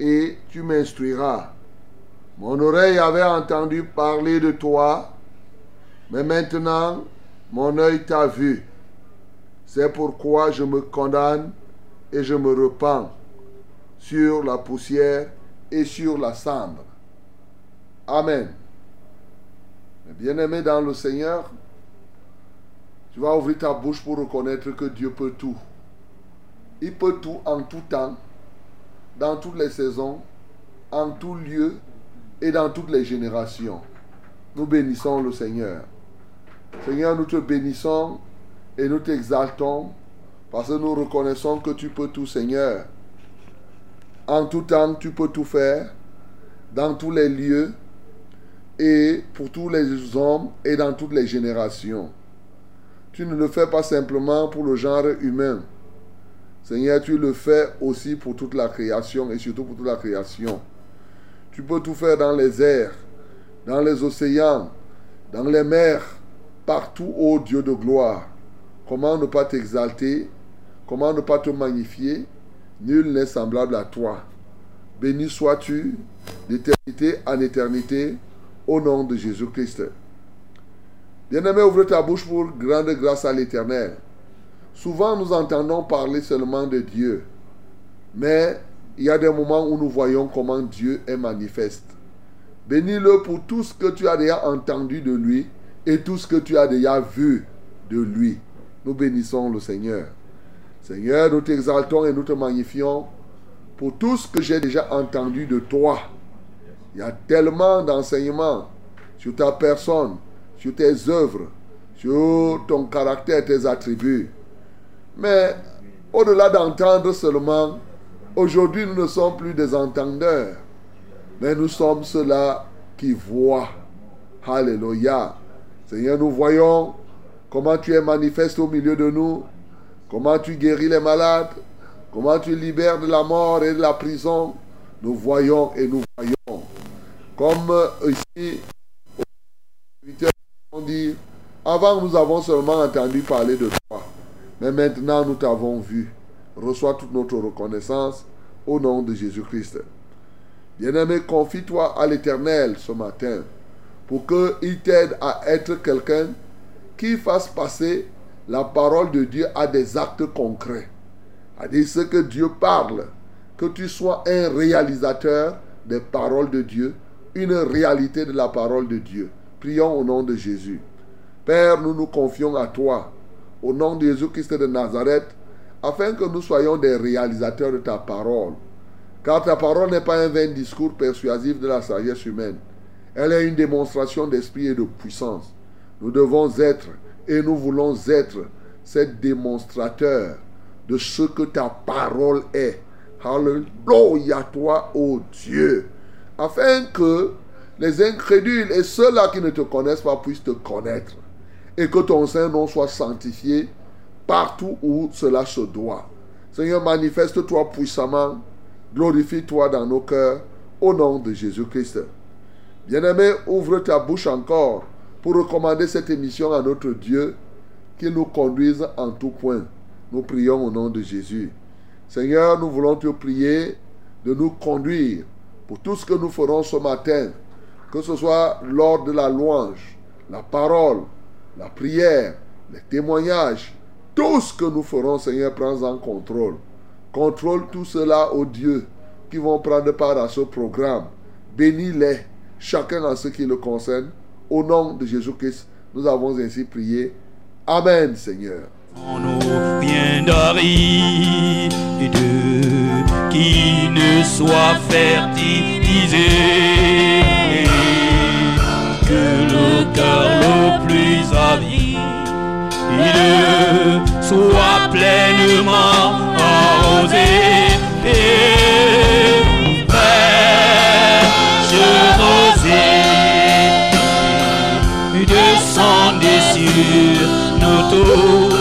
Et tu m'instruiras. Mon oreille avait entendu parler de toi, mais maintenant mon œil t'a vu. C'est pourquoi je me condamne et je me repens sur la poussière et sur la cendre. Amen. Bien-aimé dans le Seigneur, tu vas ouvrir ta bouche pour reconnaître que Dieu peut tout. Il peut tout en tout temps, dans toutes les saisons, en tout lieu et dans toutes les générations. Nous bénissons le Seigneur. Seigneur, nous te bénissons et nous t'exaltons parce que nous reconnaissons que tu peux tout, Seigneur. En tout temps, tu peux tout faire, dans tous les lieux et pour tous les hommes et dans toutes les générations. Tu ne le fais pas simplement pour le genre humain. Seigneur, tu le fais aussi pour toute la création et surtout pour toute la création. Tu peux tout faire dans les airs, dans les océans, dans les mers, partout, ô Dieu de gloire. Comment ne pas t'exalter? Comment ne pas te magnifier? Nul n'est semblable à toi. Béni sois-tu d'éternité en éternité au nom de Jésus-Christ. Bien-aimé, ouvre ta bouche pour grande grâce à l'Éternel. Souvent, nous entendons parler seulement de Dieu, mais il y a des moments où nous voyons comment Dieu est manifeste. Bénis-le pour tout ce que tu as déjà entendu de lui et tout ce que tu as déjà vu de lui. Nous bénissons le Seigneur. Seigneur, nous t'exaltons et nous te magnifions pour tout ce que j'ai déjà entendu de toi. Il y a tellement d'enseignements sur ta personne, sur tes œuvres, sur ton caractère, tes attributs. Mais au-delà d'entendre seulement, aujourd'hui nous ne sommes plus des entendeurs, mais nous sommes ceux-là qui voient. Alléluia. Seigneur, nous voyons comment tu es manifeste au milieu de nous, comment tu guéris les malades, comment tu libères de la mort et de la prison. Nous voyons et nous voyons. Comme ici, on dit, avant nous avons seulement entendu parler de toi, mais maintenant nous t'avons vu. Reçois toute notre reconnaissance au nom de Jésus-Christ. Bien-aimé, confie-toi à l'Éternel ce matin pour qu'il t'aide à être quelqu'un qui fasse passer la parole de Dieu à des actes concrets. À dire ce que Dieu parle, que tu sois un réalisateur des paroles de Dieu, une réalité de la parole de Dieu. Prions au nom de Jésus. Père, nous nous confions à toi, au nom de Jésus-Christ de Nazareth, afin que nous soyons des réalisateurs de ta parole. Car ta parole n'est pas un vain discours persuasif de la sagesse humaine. Elle est une démonstration d'esprit et de puissance. Nous devons être et nous voulons être ces démonstrateurs de ce que ta parole est. Alléluia toi, ô Dieu. Afin que les incrédules et ceux-là qui ne te connaissent pas puissent te connaître. Et que ton Saint-Nom soit sanctifié partout où cela se doit. Seigneur, manifeste-toi puissamment. Glorifie-toi dans nos cœurs. Au nom de Jésus-Christ. Bien-aimé, ouvre ta bouche encore pour recommander cette émission à notre Dieu, qu'il nous conduise en tout point. Nous prions au nom de Jésus. Seigneur, nous voulons te prier de nous conduire pour tout ce que nous ferons ce matin, que ce soit lors de la louange, la parole, la prière, les témoignages, tout ce que nous ferons, Seigneur, prends en contrôle. Contrôle tout cela, ô Dieu, qui vont prendre part à ce programme. Bénis-les, chacun en ce qui le concerne. Au nom de Jésus-Christ, nous avons ainsi prié. Amen, Seigneur. Aride, qui ne soit fertilisé, que avide soit pleinement arrosé. Et fraîche rosée, descendez sur nos tours.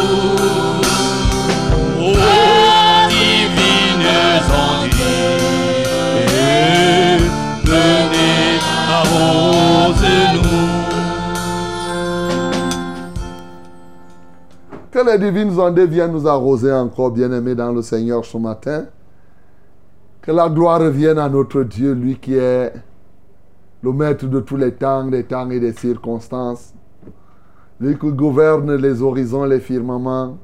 Que les divines ondes viennent nous arroser encore, bien-aimés dans le Seigneur ce matin. Que la gloire revienne à notre Dieu, lui qui est le maître de tous les temps, des temps et des circonstances. Lui qui gouverne les horizons, les firmaments,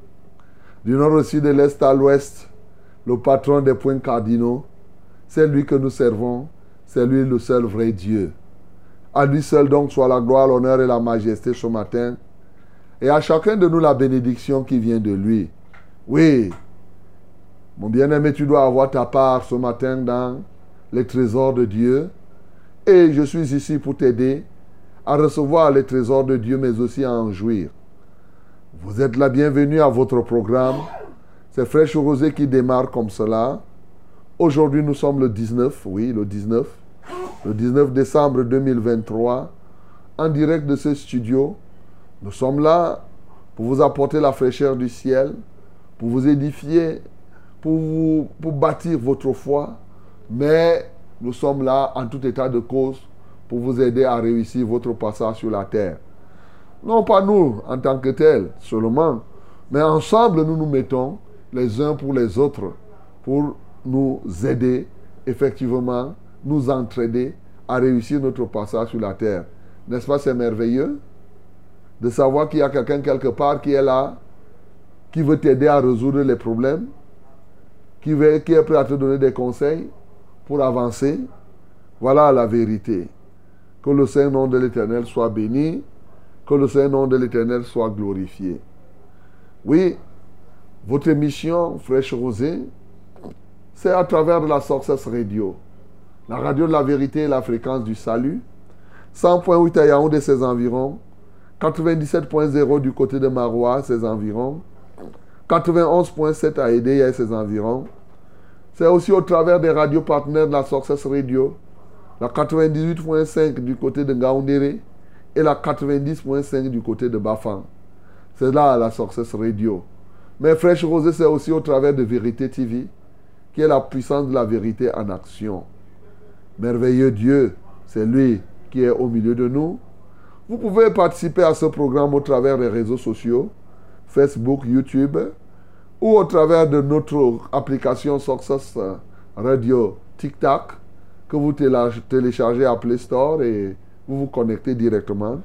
du nord au sud, de l'est à l'ouest, le patron des points cardinaux. C'est lui que nous servons, c'est lui le seul vrai Dieu. À lui seul donc soit la gloire, l'honneur et la majesté ce matin. Et à chacun de nous la bénédiction qui vient de lui. Oui, mon bien-aimé, tu dois avoir ta part ce matin dans les trésors de Dieu. Et je suis ici pour t'aider à recevoir les trésors de Dieu, mais aussi à en jouir. Vous êtes la bienvenue à votre programme. C'est Fraîche Rosée qui démarre comme cela. Aujourd'hui, nous sommes le 19, oui, le 19, le 19 décembre 2023, en direct de ce studio. Nous sommes là pour vous apporter la fraîcheur du ciel, pour vous édifier, pour, vous, pour bâtir votre foi, mais nous sommes là en tout état de cause pour vous aider à réussir votre passage sur la terre. Non pas nous en tant que tels seulement, mais ensemble nous nous mettons les uns pour les autres pour nous aider effectivement, nous entraider à réussir notre passage sur la terre. N'est-ce pas, c'est merveilleux? De savoir qu'il y a quelqu'un quelque part qui est là, qui veut t'aider à résoudre les problèmes, qui, est prêt à te donner des conseils pour avancer. Voilà la vérité. Que le Saint-Nom de l'Éternel soit béni, que le Saint-Nom de l'Éternel soit glorifié. Oui, votre émission Fraîche Rosée, c'est à travers la Success Radio, la radio de la vérité et la fréquence du salut, 100.8 à Yaoundé ses environs, 97.0 du côté de Marois, ses environs, 91.7 à Edea et ses environs. C'est aussi au travers des radios partenaires de la Success Radio, la 98.5 du côté de Ngaoundéré et la 90.5 du côté de Bafang. C'est là la Success Radio. Mais Fraîche Rosée, c'est aussi au travers de Vérité TV, qui est la puissance de la vérité en action. Merveilleux Dieu, c'est lui qui est au milieu de nous. Vous pouvez participer à ce programme au travers des réseaux sociaux, Facebook, YouTube, ou au travers de notre application Success Radio TikTok, que vous téléchargez à Play Store et vous vous connectez directement.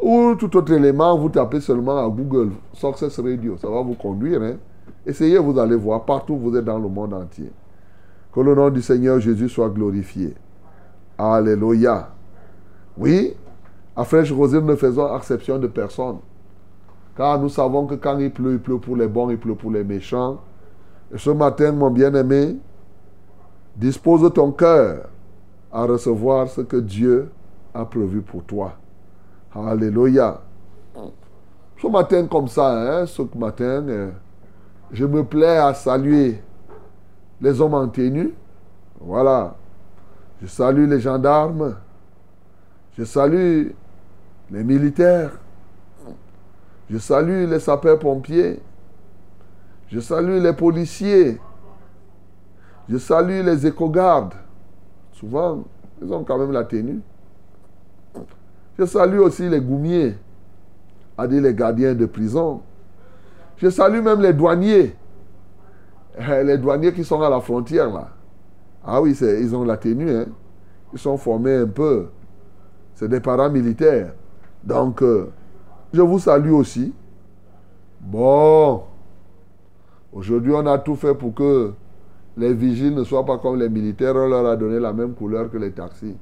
Ou tout autre élément, vous tapez seulement à Google Success Radio. Ça va vous conduire. Hein? Essayez, vous allez voir partout vous êtes dans le monde entier. Que le nom du Seigneur Jésus soit glorifié. Alléluia. Oui, à Fraîche Rosée, nous ne faisons exception de personne. Car nous savons que quand il pleut, il pleut pour les bons, il pleut pour les méchants. Et ce matin, mon bien-aimé, dispose ton cœur à recevoir ce que Dieu a prévu pour toi. Alléluia. Ce matin comme ça, hein, ce matin, euh, je me plais à saluer les hommes en tenue. Voilà. Je salue les gendarmes. Je salue les militaires. Je salue les sapeurs-pompiers. Je salue les policiers. Je salue les éco-gardes. Souvent, ils ont quand même la tenue. Je salue aussi les goumiers, à dire les gardiens de prison. Je salue même les douaniers. Eh, Les douaniers qui sont à la frontière là. Ah oui, ils ont la tenue. Hein. Ils sont formés un peu. C'est des paramilitaires. Donc, euh, je vous salue aussi. Bon. Aujourd'hui, on a tout fait pour que les vigiles ne soient pas comme les militaires. On leur a donné la même couleur que les taxis.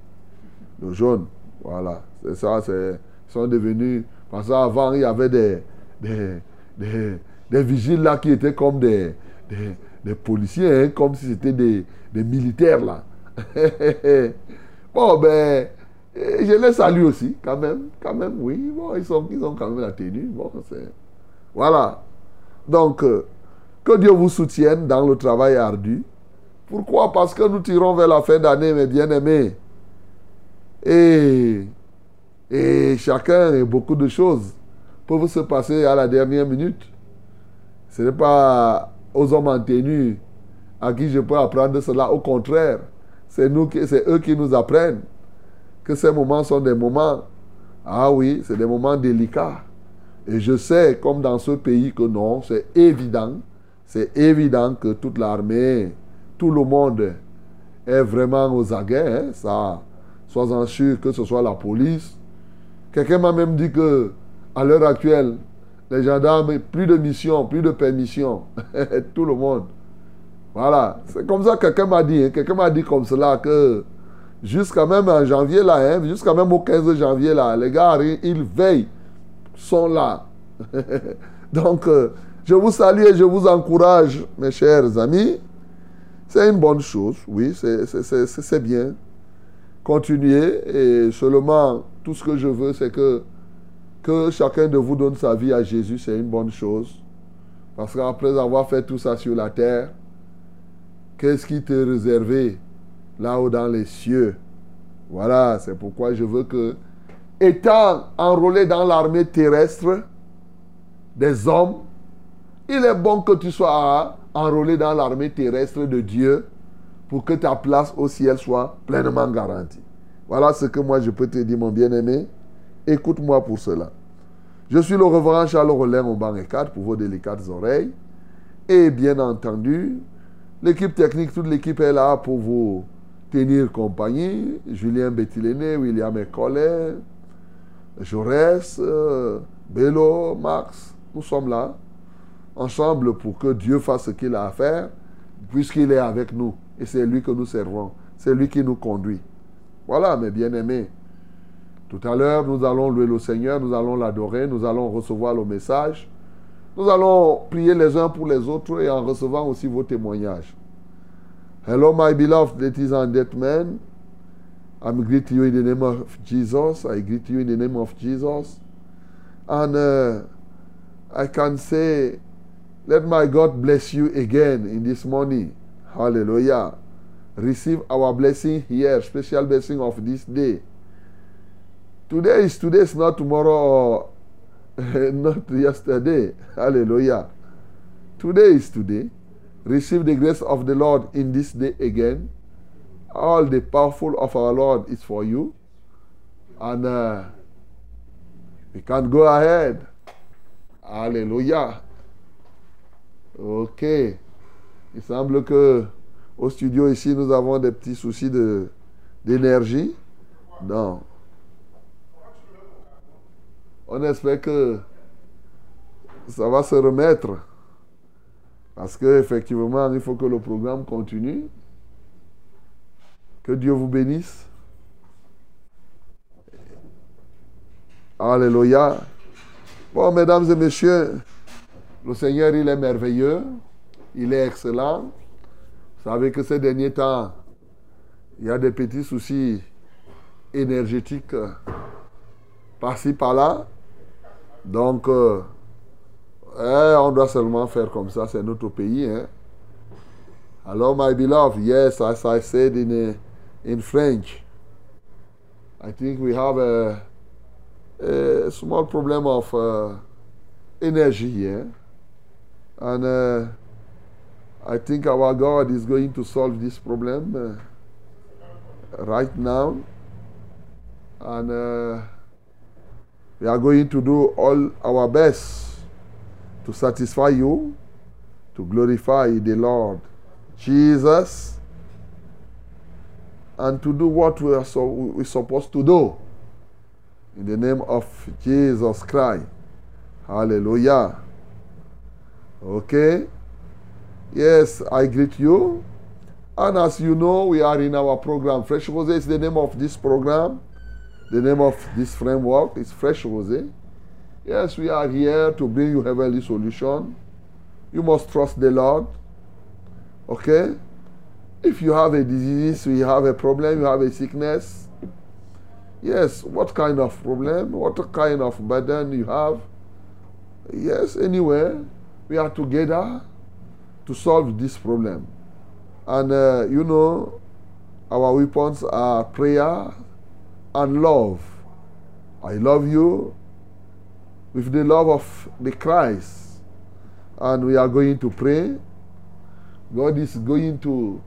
Le jaune. Voilà. C'est ça. Ils sont devenus. Parce qu'avant, il y avait des, des, des, vigiles là qui étaient comme des, des, des policiers, hein, comme si c'était des, des militaires là. bon, ben, eh, je les salue aussi, quand même. Quand même, oui. Bon, ils, sont, ils ont quand même la tenue. Voilà. Donc, euh, que Dieu vous soutienne dans le travail ardu. Pourquoi? Parce que nous tirons vers la fin d'année, mes bien-aimés. Et, et chacun et beaucoup de choses peuvent se passer à la dernière minute. Ce n'est pas aux hommes en tenue à qui je peux apprendre cela. Au contraire, c'est c'est eux qui nous apprennent que ces moments sont des moments, ah oui, c'est des moments délicats. Et je sais, comme dans ce pays, que non, c'est évident, c'est évident que toute l'armée, tout le monde est vraiment aux aguets. hein, ça, sois-en sûr que ce soit la police. Quelqu'un m'a même dit que, à l'heure actuelle, les gendarmes, plus de missions, plus de permissions. tout le monde. Voilà. C'est comme ça que quelqu'un m'a dit. hein, Quelqu'un m'a dit comme cela que jusqu'à même en janvier, là, hein, jusqu'à même au 15 janvier, là, les gars, ils veillent, sont là. Donc, euh, je vous salue et je vous encourage, mes chers amis. C'est une bonne chose, oui, c'est bien. Continuez et seulement tout ce que je veux, c'est que, que chacun de vous donne sa vie à Jésus, c'est une bonne chose. Parce qu'après avoir fait tout ça sur la terre, qu'est-ce qui t'est réservé? Là-haut dans les cieux Voilà, c'est pourquoi je veux que, étant enrôlé dans l'armée terrestre des hommes, il est bon que tu sois enrôlé dans l'armée terrestre de Dieu pour que ta place au ciel soit pleinement garantie. Voilà ce que moi je peux te dire, mon bien-aimé. Écoute-moi pour cela. Je suis le reverend Charles Rollin au banc 4 pour vos délicates oreilles. Et bien entendu, l'équipe technique, toute l'équipe est là pour vous tenir compagnie. Julien Bettiléné, William Ecollet, Jaurès, euh, Bello, Max, nous sommes là, ensemble pour que Dieu fasse ce qu'il a à faire, puisqu'il est avec nous. Et c'est lui que nous servons. C'est lui qui nous conduit. Voilà, mes bien-aimés. Tout à l'heure, nous allons louer le Seigneur, nous allons l'adorer, nous allons recevoir le message. Nous allons prier les uns pour les autres et en recevant aussi vos témoignages. Hello, my beloved ladies and gentlemen. I'm greeting you in the name of Jesus. I greet you in the name of Jesus. And uh, I can say, let my God bless you again in this morning. Hallelujah. Receive our blessing here, special blessing of this day. Today is today is not tomorrow or not yesterday. Hallelujah. Today is today. Receive the grace of the Lord in this day again. All the powerful of our Lord is for you. And uh, we can go ahead. Alléluia. Ok. Il semble que au studio ici, nous avons des petits soucis d'énergie. Non. On espère que ça va se remettre. Parce qu'effectivement, il faut que le programme continue. Que Dieu vous bénisse. Alléluia. Bon, mesdames et messieurs, le Seigneur, il est merveilleux. Il est excellent. Vous savez que ces derniers temps, il y a des petits soucis énergétiques par-ci, par-là. Donc, euh, eh, on doit seulement faire comme ça. C'est notre pays. Hein. Alors, my beloved, yes, as I said in, uh, in French, I think we have a, a small problem of uh, energy here. And uh, I think our God is going to solve this problem uh, right now. And we are going to do all our best to satisfy you, to glorify the Lord Jesus, and to do what we are so, we're supposed to do. In the name of Jesus Christ. Hallelujah. Okay? Yes, I greet you. And as you know, we are in our program. Fresh Rose is the name of this program. The name of this framework is Fresh Rose. Yes, we are here to bring you heavenly solution. You must trust the Lord. Okay? If you have a disease, you have a problem, you have a sickness. Yes, what kind of problem? What kind of burden you have? Yes, anyway, we are together to solve this problem. And uh, you know, our weapons are prayer and love. I love you with the love of the Christ. And we are going to pray. God is going to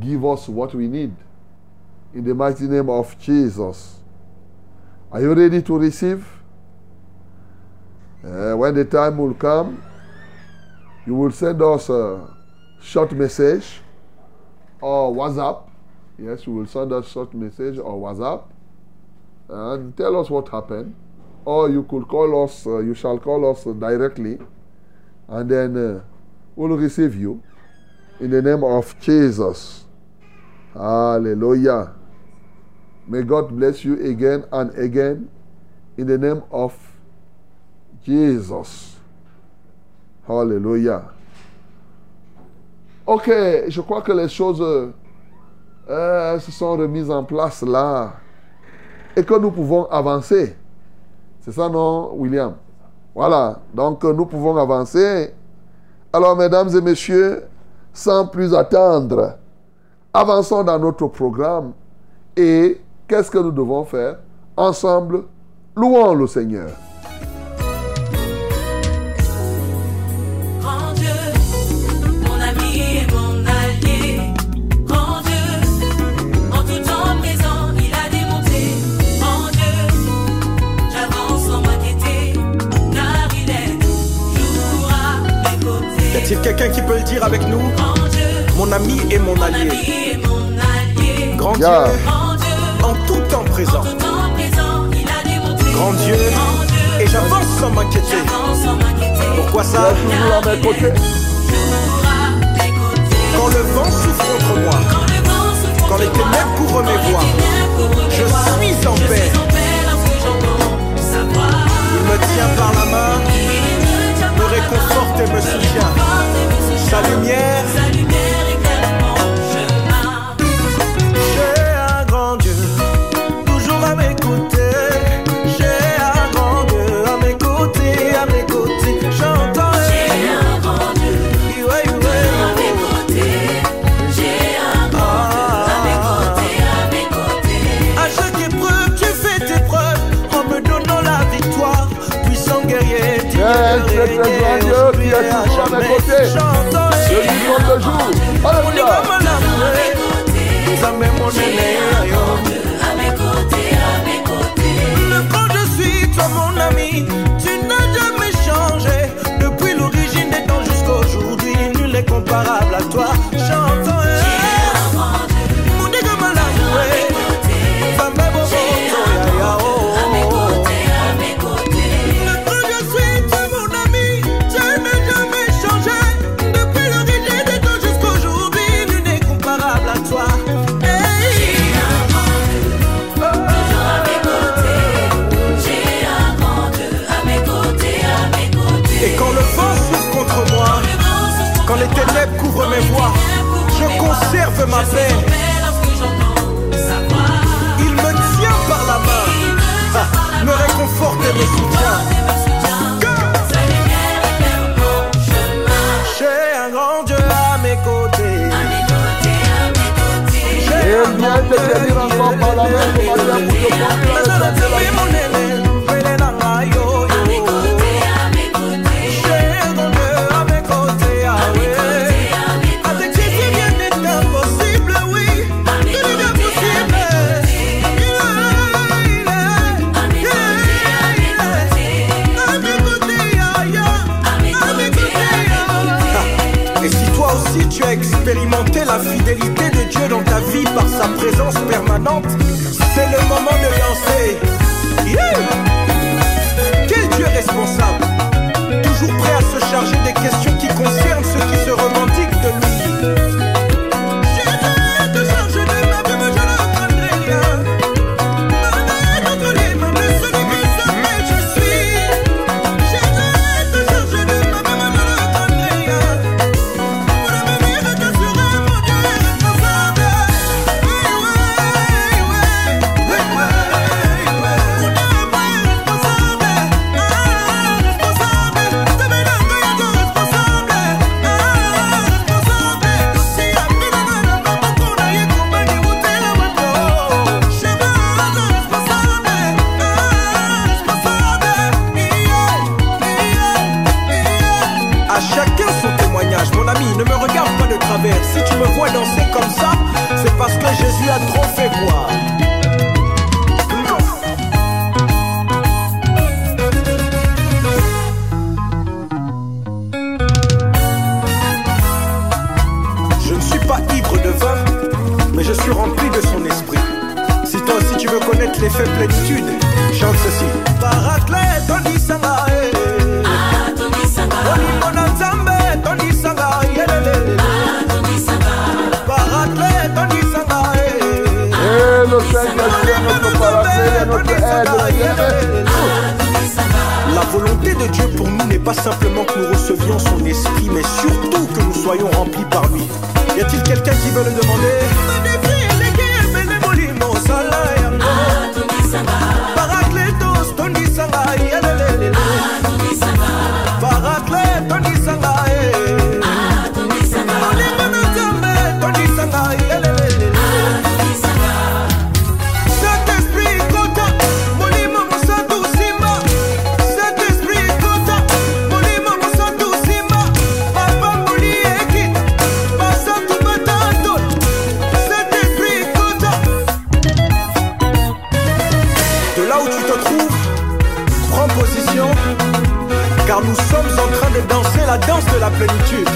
give us what we need. In the mighty name of Jesus. Are you ready to receive? Uh, when the time will come, you will send us a short message or WhatsApp. Yes, you will send us short message or WhatsApp and tell us what happened. Or you could call us, uh, you shall call us directly, and then uh, we'll receive you in the name of Jesus. Hallelujah. May God bless you again and again in the name of Jesus. Hallelujah. Ok, je crois que les choses euh, se sont remises en place là et que nous pouvons avancer. C'est ça, non, William? Voilà, donc nous pouvons avancer. Alors, mesdames et messieurs, sans plus attendre, avançons dans notre programme et qu'est-ce que nous devons faire? Ensemble, louons le Seigneur. Quelqu'un qui peut le dire avec nous Grand Dieu, Mon ami et mon allié. Grand. Dieu, en tout temps présent. Grand Dieu, et j'avance sans m'inquiéter. Pourquoi ça? Quand le vent souffle contre moi, Quand les ténèbres couvrent mes voies, je suis en paix. suis en paix lorsque j'entends sa voix. il me tient par la main, main, et me soutient. Sa lumière mes jamais. côtés. J'entends Je lui donne le jour. Alléluia. À mes côtés, à mes côtés. Quand je suis toi mon ami, tu n'as jamais changé. Depuis l'origine des temps jusqu'aujourd'hui, nul n'est comparable à toi. Qui veut le demander? La plénitude.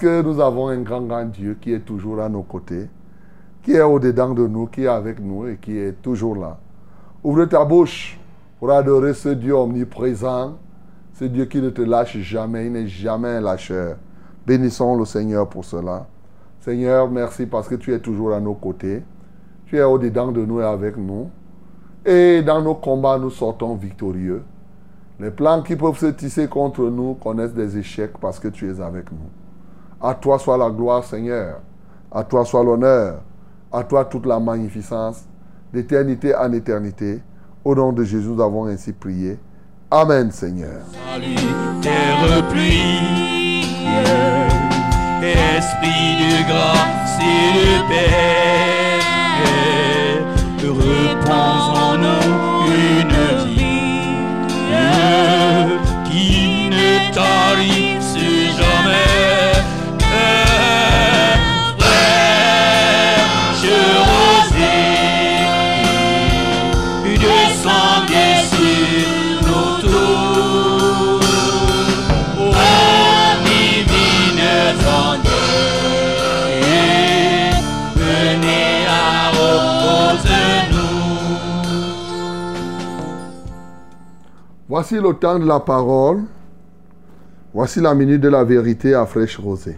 Que nous avons un grand, grand Dieu qui est toujours à nos côtés, qui est au-dedans de nous, qui est avec nous et qui est toujours là. Ouvre ta bouche pour adorer ce Dieu omniprésent, ce Dieu qui ne te lâche jamais, il n'est jamais un lâcheur. Bénissons le Seigneur pour cela. Seigneur, merci parce que tu es toujours à nos côtés. Tu es au-dedans de nous et avec nous. Et dans nos combats, nous sortons victorieux. Les plans qui peuvent se tisser contre nous connaissent des échecs parce que tu es avec nous. À toi soit la gloire, Seigneur. À toi soit l'honneur. À toi toute la magnificence. D'éternité en éternité. Au nom de Jésus, nous avons ainsi prié. Amen, Seigneur. Salut, terre pluie, esprit de grâce et de paix, en nous une vie qui ne Voici le temps de la parole. Voici la minute de la vérité à fraîche rosée.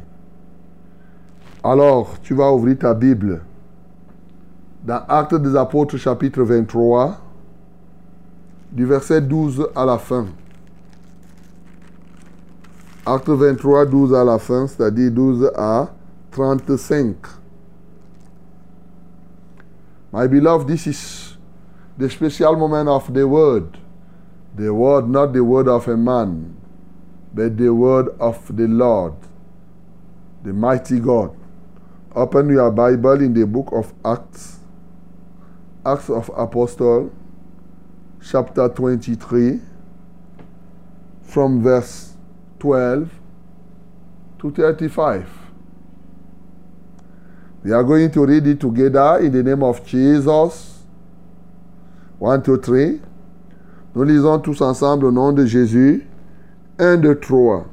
Alors, tu vas ouvrir ta Bible dans Actes des Apôtres chapitre 23, du verset 12 à la fin. Acte 23, 12 à la fin, c'est-à-dire 12 à 35. My beloved, this is the special moment of the word. The word, not the word of a man, but the word of the Lord, the mighty God. Open your Bible in the book of Acts, Acts of Apostle, chapter 23, from verse 12 to 35. We are going to read it together in the name of Jesus. One, two, three. Nous lisons tous ensemble au nom de Jésus. Un, deux, trois.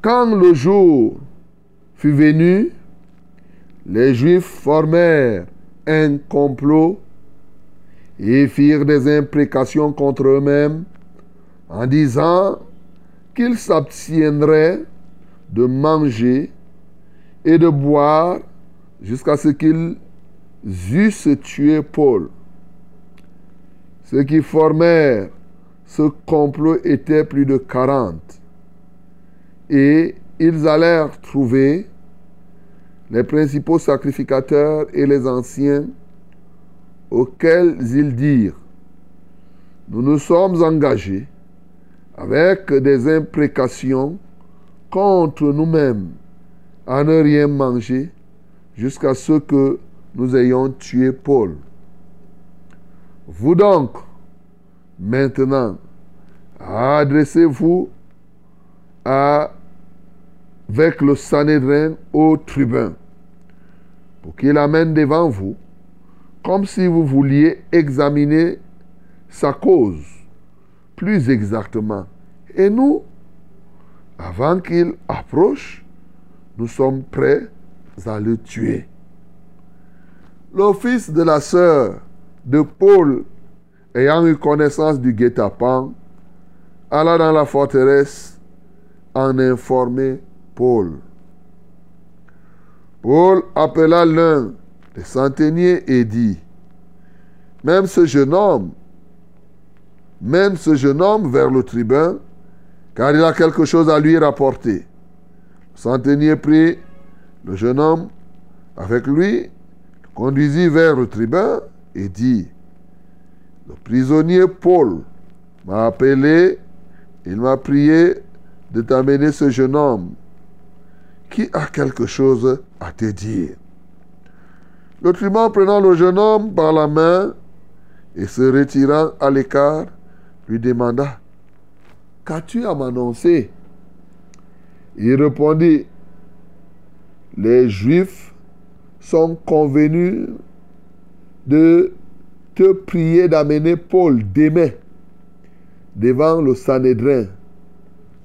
Quand le jour fut venu, les Juifs formèrent un complot et firent des imprécations contre eux-mêmes en disant qu'ils s'abstiendraient de manger et de boire jusqu'à ce qu'ils eussent tué Paul. Ceux qui formèrent ce complot étaient plus de 40. Et ils allèrent trouver les principaux sacrificateurs et les anciens auxquels ils dirent, nous nous sommes engagés avec des imprécations contre nous-mêmes à ne rien manger jusqu'à ce que nous ayons tué Paul. Vous donc, maintenant, adressez-vous avec le Sanhédrin au tribun pour qu'il amène devant vous, comme si vous vouliez examiner sa cause plus exactement. Et nous, Avant qu'il approche, nous sommes prêts à le tuer. Le fils de la sœur de Paul, ayant eu connaissance du guet-apens, alla dans la forteresse en informer Paul. Paul appela l'un des centeniers et dit, même ce jeune homme, mène ce jeune homme vers le tribun, car il a quelque chose à lui rapporter. Le centenier prit le jeune homme avec lui, le conduisit vers le tribun et dit, le prisonnier Paul m'a appelé, il m'a prié de t'amener ce jeune homme qui a quelque chose à te dire? Le tribun prenant le jeune homme par la main et se retirant à l'écart, lui demanda, Qu'as-tu à m'annoncer? Il répondit, Les Juifs sont convenus de te prier d'amener Paul demain devant le Sanhédrin,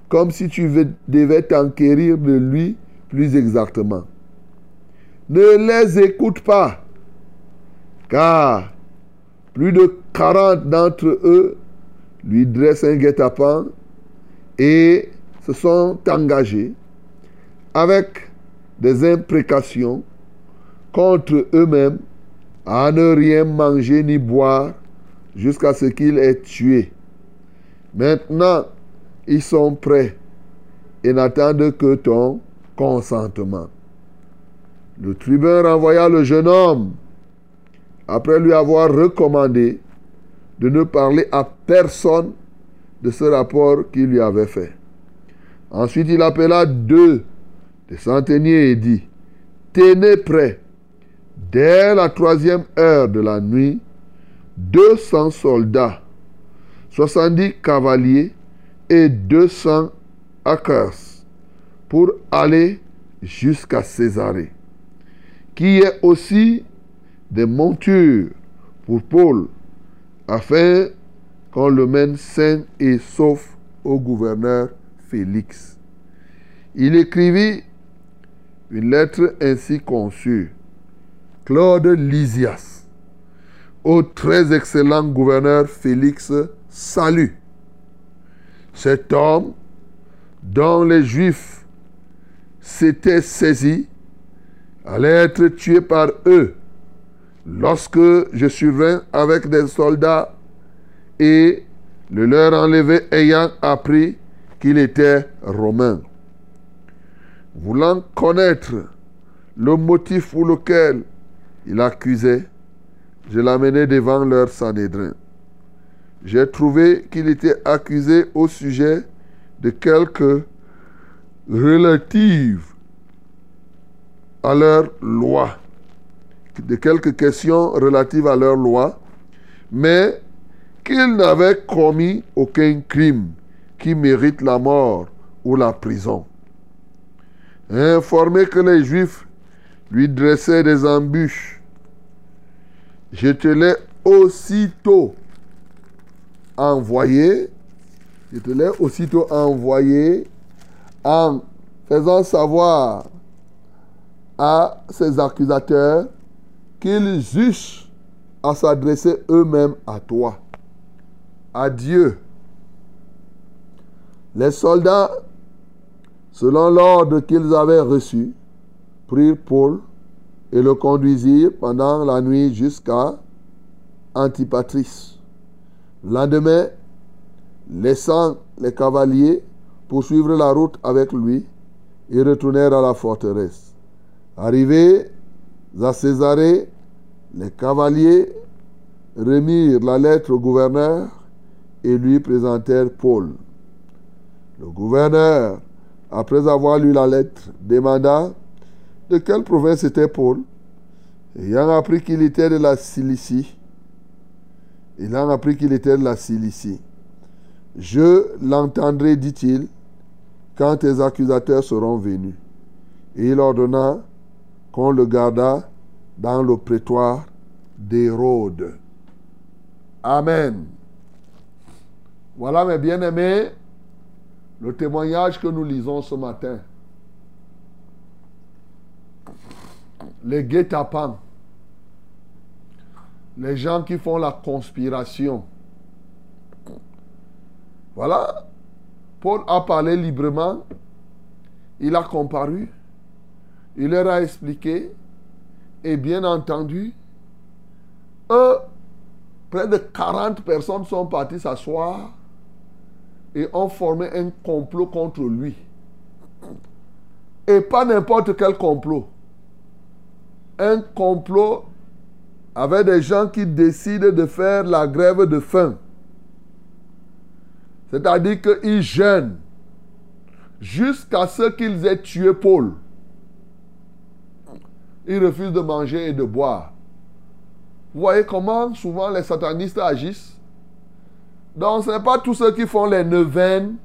comme si tu devais t'enquérir de lui plus exactement. Ne les écoute pas, car plus de 40 d'entre eux lui dressent un guet-apens et se sont engagés avec des imprécations contre eux-mêmes à ne rien manger ni boire jusqu'à ce qu'il ait tué. Maintenant, ils sont prêts et n'attendent que ton consentement. Le tribun renvoya le jeune homme après lui avoir recommandé de ne parler à personne de ce rapport qu'il lui avait fait. Ensuite, il appela deux des centeniers et dit, Tenez prêt, dès la troisième heure de la nuit, 200 soldats, 70 cavaliers et 200 hackers pour aller jusqu'à Césarée, qui est aussi des montures pour Paul, afin qu'on le mène sain et sauf au gouverneur Félix. Il écrivit une lettre ainsi conçue. Claude Lysias, au très excellent gouverneur Félix, salut. Cet homme dont les Juifs s'étaient saisis allait être tué par eux lorsque je survins avec des soldats et le leur enlevé ayant appris qu'il était romain. Voulant connaître le motif pour lequel il accusait, je l'amenai devant leur Sanhédrin. J'ai trouvé qu'il était accusé au sujet de quelques relatives à leur loi, de quelques questions relatives à leur loi, mais qu'il n'avait commis aucun crime qui mérite la mort ou la prison. Informé que les Juifs lui dressaient des embûches, je te l'ai aussitôt envoyé, je te l'ai aussitôt envoyé en faisant savoir à ses accusateurs qu'ils eussent à s'adresser eux-mêmes à toi, à Dieu. Les soldats, selon l'ordre qu'ils avaient reçu, prirent Paul et le conduisirent pendant la nuit jusqu'à Antipatris. Le lendemain, laissant les cavaliers poursuivre la route avec lui, ils retournèrent à la forteresse. Arrivés à Césarée, les cavaliers remirent la lettre au gouverneur et lui présentèrent Paul. Le gouverneur, après avoir lu la lettre, demanda de quelle province était Paul? Ayant appris qu'il était de la Cilicie, il a appris qu'il était de la Cilicie. Je l'entendrai, dit-il, quand tes accusateurs seront venus. Et il ordonna qu'on le gardât dans le prétoire d'Hérode. Amen. Voilà mes bien-aimés, Le témoignage que nous lisons ce matin. Les guet-apens. Les gens qui font la conspiration. Voilà. Paul a parlé librement. Il a comparu. Il leur a expliqué. Et bien entendu, eux, près de 40 personnes sont parties s'asseoir et ont formé un complot contre lui. Et pas n'importe quel complot. Un complot avec des gens qui décident de faire la grève de faim. C'est-à-dire qu'ils jeûnent jusqu'à ce qu'ils aient tué Paul. Ils refusent de manger et de boire. Vous voyez comment souvent les satanistes agissent? Donc ce n'est pas tous ceux qui font les neuvaines,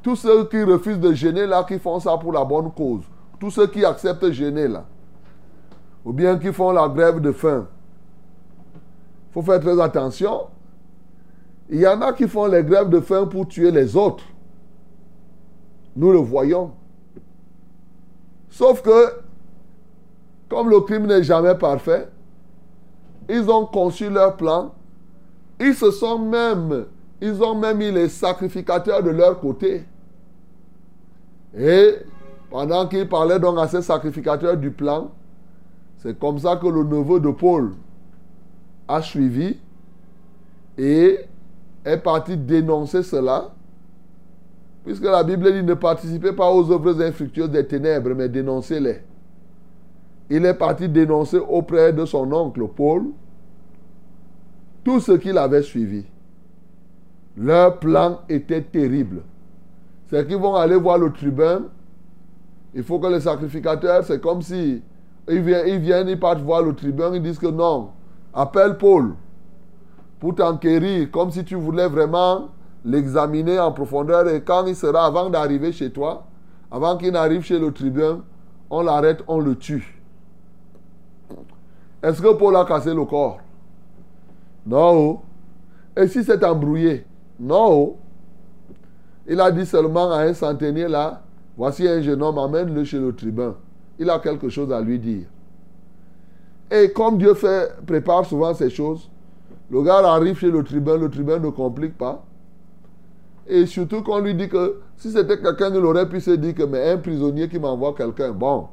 tous ceux qui refusent de jeûner là, qui font ça pour la bonne cause. Tous ceux qui acceptent de jeûner là. Ou bien qui font la grève de faim. Il faut faire très attention. Il y en a qui font les grèves de faim pour tuer les autres. Nous le voyons. Sauf que, comme le crime n'est jamais parfait, ils ont conçu leur plan. Ils se sont même, ils ont même mis les sacrificateurs de leur côté. Et pendant qu'ils parlaient donc à ces sacrificateurs du plan, c'est comme ça que le neveu de Paul a suivi et est parti dénoncer cela. Puisque la Bible dit ne participez pas aux œuvres infructueuses des ténèbres, mais dénoncez-les. Il est parti dénoncer auprès de son oncle Paul tout ce qu'il avait suivi. Leur plan était terrible. C'est qu'ils vont aller voir le tribun. Il faut que les sacrificateurs, c'est comme si ils viennent, ils viennent, partent voir le tribun, ils disent que non, appelle Paul pour t'enquérir, comme si tu voulais vraiment l'examiner en profondeur. Et quand il sera, avant d'arriver chez toi, avant qu'il n'arrive chez le tribun, on l'arrête, on le tue. Est-ce que Paul a cassé le corps? Non. Et si c'est embrouillé? Non. Il a dit seulement à un centenier là, voici un jeune homme, amène-le chez le tribun. Il a quelque chose à lui dire. Et comme Dieu prépare souvent ces choses, le gars arrive chez le tribun, le tribun ne complique pas. Et surtout qu'on lui dit que si c'était quelqu'un, il aurait pu se dire que mais un prisonnier qui m'envoie quelqu'un, bon.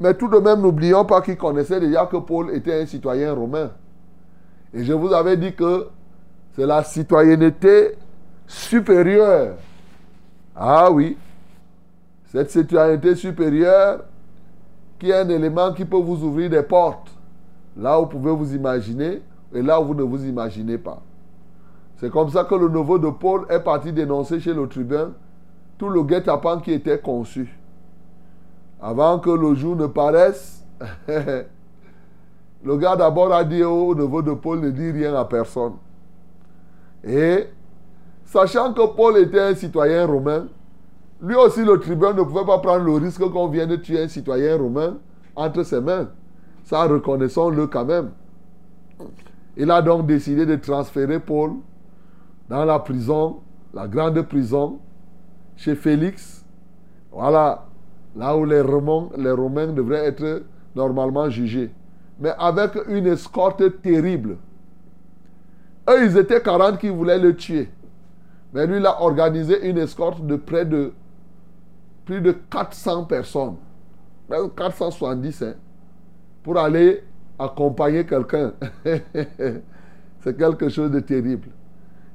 Mais tout de même, n'oublions pas qu'il connaissait déjà que Paul était un citoyen romain. Et je vous avais dit que c'est la citoyenneté supérieure. Ah oui. Cette citoyenneté supérieure qui est un élément qui peut vous ouvrir des portes. Là où vous pouvez vous imaginer et là où vous ne vous imaginez pas. C'est comme ça que le neveu de Paul est parti dénoncer chez le tribun tout le guet-apens qui était conçu. Avant que le jour ne paraisse, le gars d'abord a dit au neveu de Paul ne dit rien à personne. Et sachant que Paul était un citoyen romain, lui aussi le tribun ne pouvait pas prendre le risque qu'on vienne tuer un citoyen romain entre ses mains. Ça, reconnaissons-le quand même. Il a donc décidé de transférer Paul dans la prison, la grande prison, chez Félix. Voilà, là où les Romains, les Romains devraient être normalement jugés. Mais avec une escorte terrible. Eux, ils étaient 40 qui voulaient le tuer. Mais lui, il a organisé une escorte de près de plus de 400 personnes. 470, hein, pour aller accompagner quelqu'un. c'est quelque chose de terrible.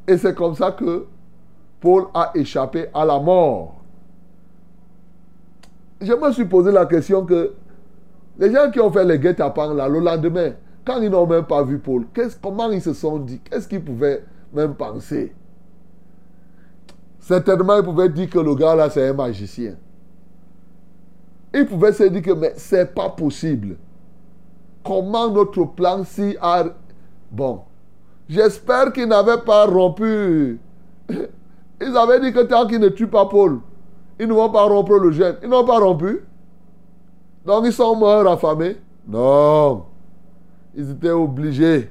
Et c'est comme ça que Paul a échappé à la mort. Je me suis posé la question que les gens qui ont fait les guet-apens là, le lendemain, quand ils n'ont même pas vu Paul, comment ils se sont dit? Qu'est-ce qu'ils pouvaient même penser? Certainement, ils pouvaient dire que le gars là, c'est un magicien. Ils pouvaient se dire que mais c'est pas possible. Comment notre plan si a... Bon, j'espère qu'ils n'avaient pas rompu. Ils avaient dit que tant qu'ils ne tuent pas Paul, ils ne vont pas rompre le gène. Ils n'ont pas rompu. Donc ils sont morts affamés. Non. Ils étaient obligés,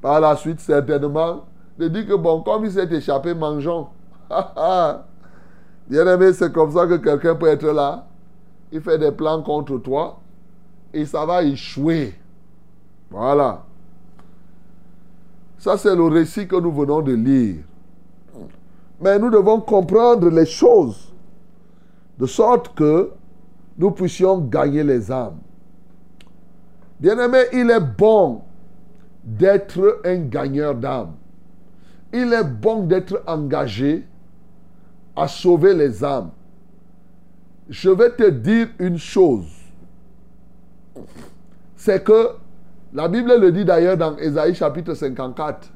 par la suite certainement, de dire que bon, comme il s'est échappé, mangeons. Bien aimé, c'est comme ça que quelqu'un peut être là. Il fait des plans contre toi et ça va échouer. Voilà. Ça, c'est le récit que nous venons de lire. Mais nous devons comprendre les choses de sorte que nous puissions gagner les âmes. Bien-aimé, il est bon d'être un gagneur d'âmes. Il est bon d'être engagé à sauver les âmes. Je vais te dire une chose. C'est que la Bible le dit d'ailleurs dans Ésaïe chapitre 54,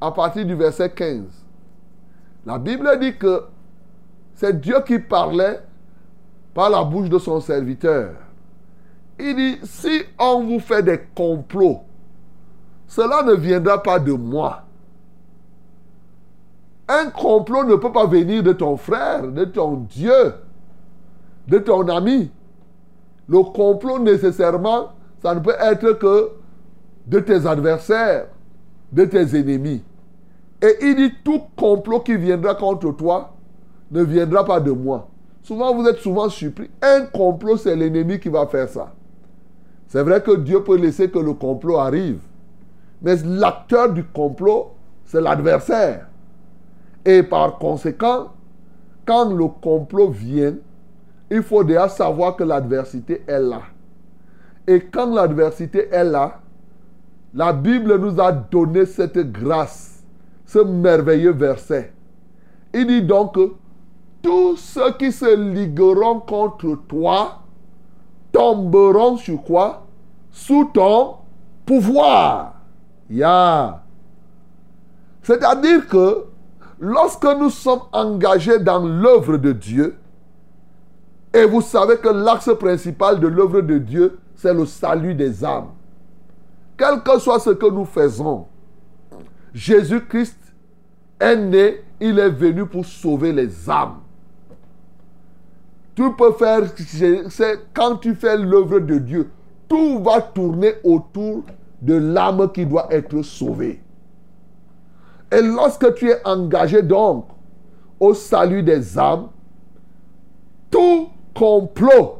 à partir du verset 15. La Bible dit que c'est Dieu qui parlait par la bouche de son serviteur. Il dit, si on vous fait des complots, cela ne viendra pas de moi. Un complot ne peut pas venir de ton frère, de ton Dieu, de ton ami. Le complot nécessairement, ça ne peut être que de tes adversaires, de tes ennemis. Et il dit, tout complot qui viendra contre toi ne viendra pas de moi. Souvent, vous êtes souvent surpris. Un complot, c'est l'ennemi qui va faire ça. C'est vrai que Dieu peut laisser que le complot arrive. Mais l'acteur du complot, c'est l'adversaire. Et par conséquent, quand le complot vient, il faut déjà savoir que l'adversité est là. Et quand l'adversité est là, la Bible nous a donné cette grâce, ce merveilleux verset. Il dit donc que tous ceux qui se ligueront contre toi tomberont sur quoi? Sous ton pouvoir. Ya. C'est-à-dire que lorsque nous sommes engagés dans l'œuvre de Dieu, et vous savez que l'axe principal de l'œuvre de Dieu, c'est le salut des âmes. Quel que soit ce que nous faisons, Jésus-Christ est né, il est venu pour sauver les âmes. Tu peux faire, c'est quand tu fais l'œuvre de Dieu, tout va tourner autour de l'âme qui doit être sauvée. Et lorsque tu es engagé donc au salut des âmes, tout complot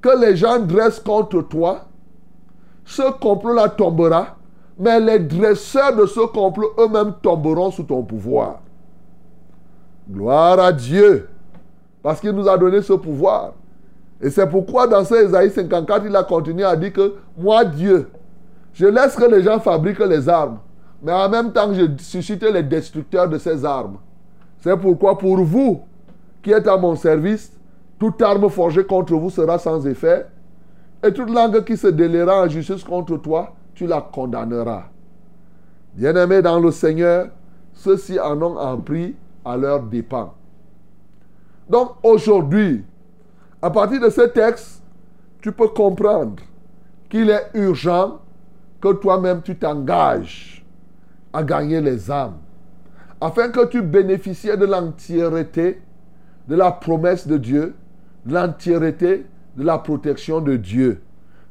que les gens dressent contre toi, ce complot-là tombera, mais les dresseurs de ce complot eux-mêmes tomberont sous ton pouvoir. Gloire à Dieu, parce qu'il nous a donné ce pouvoir. Et c'est pourquoi dans ce Ésaïe 54, il a continué à dire que moi, Dieu, je laisse que les gens fabriquent les armes, mais en même temps, je suscite les destructeurs de ces armes. C'est pourquoi pour vous qui êtes à mon service, toute arme forgée contre vous sera sans effet, et toute langue qui se déliera en justice contre toi, tu la condamneras. Bien-aimés dans le Seigneur, ceux-ci en ont appris à leur dépens. Donc aujourd'hui, à partir de ce texte, tu peux comprendre qu'il est urgent que toi-même tu t'engages à gagner les âmes, afin que tu bénéficies de l'entièreté de la promesse de Dieu, l'entièreté de la protection de Dieu.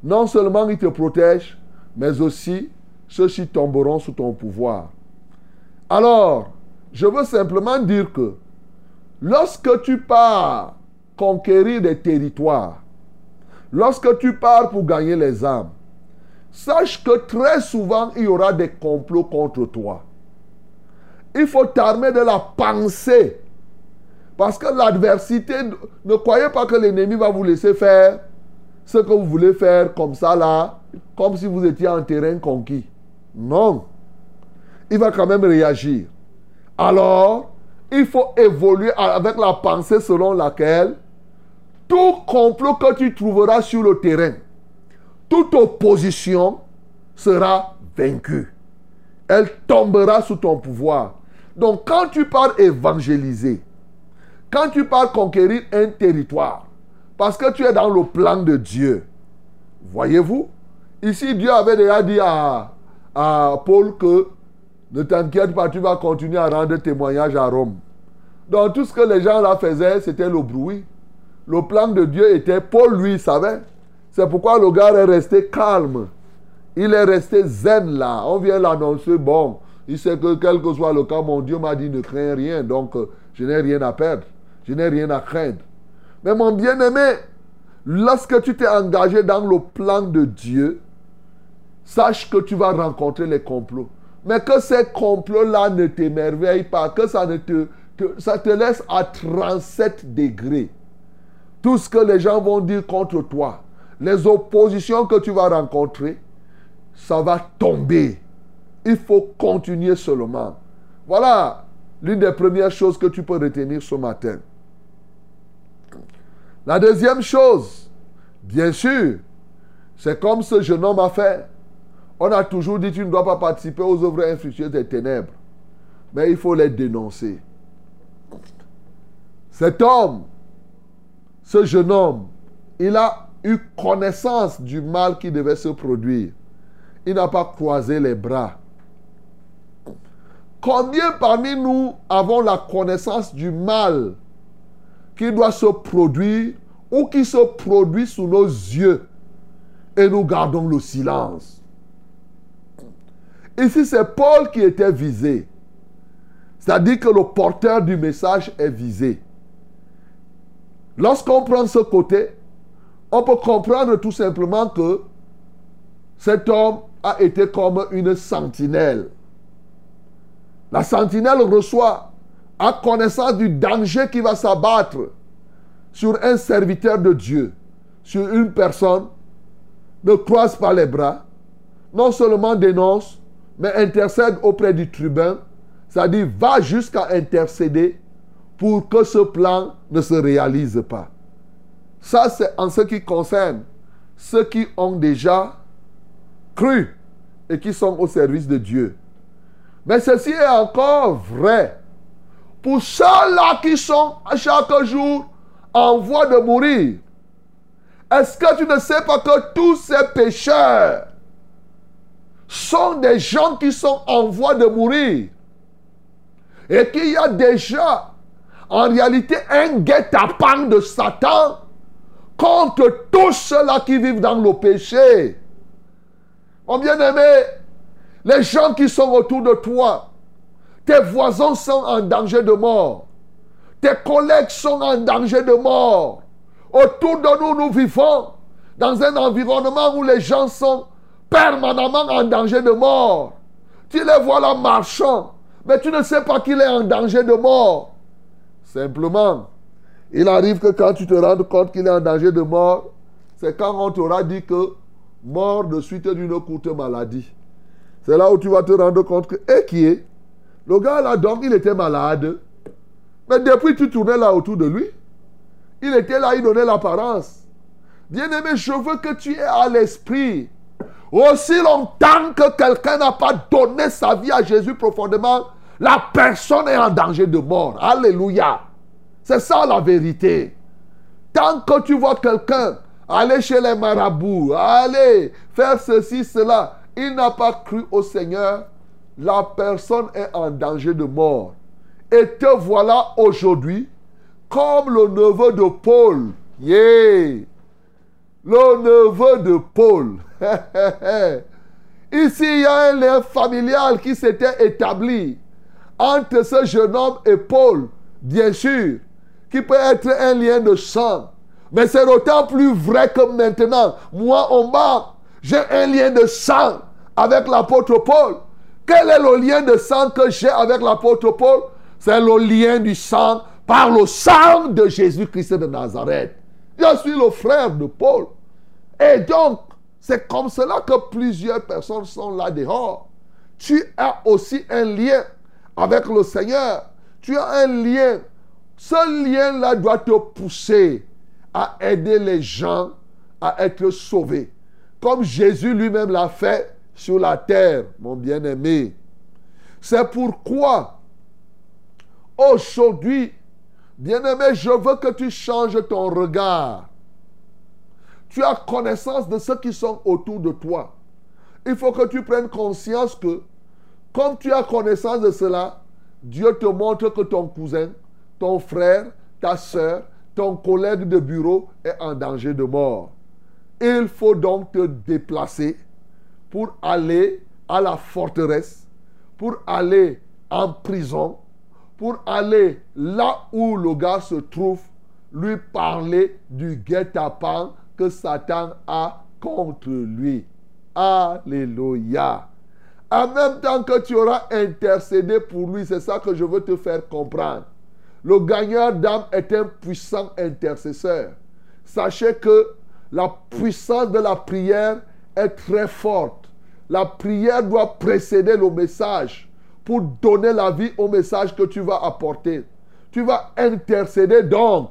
Non seulement il te protège, mais aussi ceux-ci tomberont sous ton pouvoir. Alors, je veux simplement dire que lorsque tu pars conquérir des territoires, lorsque tu pars pour gagner les âmes, sache que très souvent il y aura des complots contre toi. Il faut t'armer de la pensée. Parce que l'adversité, ne croyez pas que l'ennemi va vous laisser faire ce que vous voulez faire comme ça là, comme si vous étiez en terrain conquis. Non. Il va quand même réagir. Alors, il faut évoluer avec la pensée selon laquelle tout complot que tu trouveras sur le terrain, toute opposition sera vaincue. Elle tombera sous ton pouvoir. Donc quand tu pars évangéliser, quand tu pars conquérir un territoire, parce que tu es dans le plan de Dieu, voyez-vous, ici Dieu avait déjà dit à, à Paul que ne t'inquiète pas, tu vas continuer à rendre témoignage à Rome. Donc tout ce que les gens là faisaient, c'était le bruit. Le plan de Dieu était, Paul lui savait. C'est pourquoi le gars est resté calme. Il est resté zen là. On vient l'annoncer, bon, il sait que quel que soit le cas, mon Dieu m'a dit ne crains rien. Donc, euh, je n'ai rien à perdre, je n'ai rien à craindre. Mais mon bien-aimé, lorsque tu t'es engagé dans le plan de Dieu, sache que tu vas rencontrer les complots. Mais que ces complots-là ne t'émerveillent pas, que ça, ne te, ça te laisse à 37 degrés. Tout ce que les gens vont dire contre toi, les oppositions que tu vas rencontrer, ça va tomber. Il faut continuer seulement. Voilà l'une des premières choses que tu peux retenir ce matin. La deuxième chose, bien sûr, c'est comme ce jeune homme a fait. On a toujours dit tu ne dois pas participer aux œuvres infructueuses des ténèbres. Mais il faut les dénoncer. Cet homme, ce jeune homme, il a eu connaissance du mal qui devait se produire. Il n'a pas croisé les bras. Combien parmi nous avons la connaissance du mal qui doit se produire ou qui se produit sous nos yeux et nous gardons le silence Ici, c'est Paul qui était visé. C'est-à-dire que le porteur du message est visé. Lorsqu'on prend ce côté, on peut comprendre tout simplement que cet homme a été comme une sentinelle. La sentinelle reçoit, a connaissance du danger qui va s'abattre sur un serviteur de Dieu, sur une personne, ne croise pas les bras, non seulement dénonce, mais intercède auprès du tribun, c'est-à-dire va jusqu'à intercéder pour que ce plan ne se réalise pas. Ça, c'est en ce qui concerne ceux qui ont déjà cru et qui sont au service de Dieu. Mais ceci est encore vrai pour ceux-là qui sont chaque jour en voie de mourir. Est-ce que tu ne sais pas que tous ces pécheurs sont des gens qui sont en voie de mourir et qu'il y a déjà en réalité un guet-apens de Satan contre tous ceux-là qui vivent dans le péché. Mon bien-aimé, les gens qui sont autour de toi, tes voisins sont en danger de mort. Tes collègues sont en danger de mort. Autour de nous, nous vivons dans un environnement où les gens sont permanemment en danger de mort. Tu les vois là marchant, mais tu ne sais pas qu'il est en danger de mort. Simplement, il arrive que quand tu te rends compte qu'il est en danger de mort, c'est quand on t'aura dit que mort de suite d'une courte maladie. C'est là où tu vas te rendre compte que, et qui est? Le gars là, donc, il était malade. Mais depuis, tu tournais là autour de lui. Il était là, il donnait l'apparence. Bien-aimé, je veux que tu aies à l'esprit. Aussi longtemps que quelqu'un n'a pas donné sa vie à Jésus profondément, la personne est en danger de mort. Alléluia. C'est ça la vérité. Tant que tu vois quelqu'un aller chez les marabouts, aller faire ceci, cela, il n'a pas cru au Seigneur, la personne est en danger de mort. Et te voilà aujourd'hui comme le neveu de Paul. Yeah. Le neveu de Paul. Ici, il y a un lien familial qui s'était établi entre ce jeune homme et Paul, bien sûr, qui peut être un lien de sang. Mais c'est d'autant plus vrai que maintenant, moi, en bas, j'ai un lien de sang avec l'apôtre Paul. Quel est le lien de sang que j'ai avec l'apôtre Paul? C'est le lien du sang par le sang de Jésus-Christ de Nazareth. Je suis le frère de Paul. Et donc, c'est comme cela que plusieurs personnes sont là dehors. Tu as aussi un lien avec le Seigneur. Tu as un lien. Ce lien-là doit te pousser à aider les gens à être sauvés. Comme Jésus lui-même l'a fait sur la terre, mon bien-aimé. C'est pourquoi, aujourd'hui, bien-aimé, je veux que tu changes ton regard. Tu as connaissance de ceux qui sont autour de toi. Il faut que tu prennes conscience que, comme tu as connaissance de cela, Dieu te montre que ton cousin, ton frère, ta soeur, ton collègue de bureau est en danger de mort. Il faut donc te déplacer pour aller à la forteresse, pour aller en prison, pour aller là où le gars se trouve, lui parler du guet-apens que Satan a contre lui. Alléluia. En même temps que tu auras intercédé pour lui, c'est ça que je veux te faire comprendre. Le gagneur d'âme est un puissant intercesseur. Sachez que la puissance de la prière est très forte. La prière doit précéder le message pour donner la vie au message que tu vas apporter. Tu vas intercéder donc.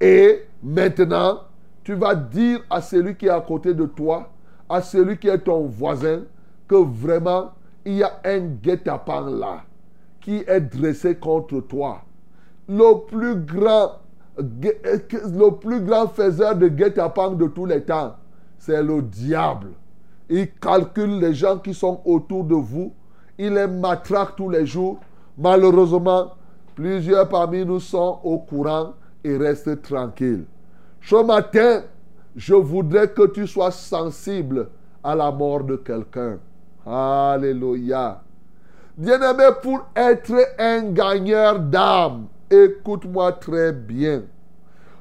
Et maintenant, tu vas dire à celui qui est à côté de toi, à celui qui est ton voisin, que vraiment, il y a un guet-apens là qui est dressé contre toi. Le plus grand, le plus grand faiseur de guet-apens de tous les temps, c'est le diable. Il calcule les gens qui sont autour de vous. Il les matraque tous les jours. Malheureusement, plusieurs parmi nous sont au courant et restent tranquilles. Ce matin, je voudrais que tu sois sensible à la mort de quelqu'un. Alléluia. Bien-aimé, pour être un gagneur d'âme, écoute-moi très bien.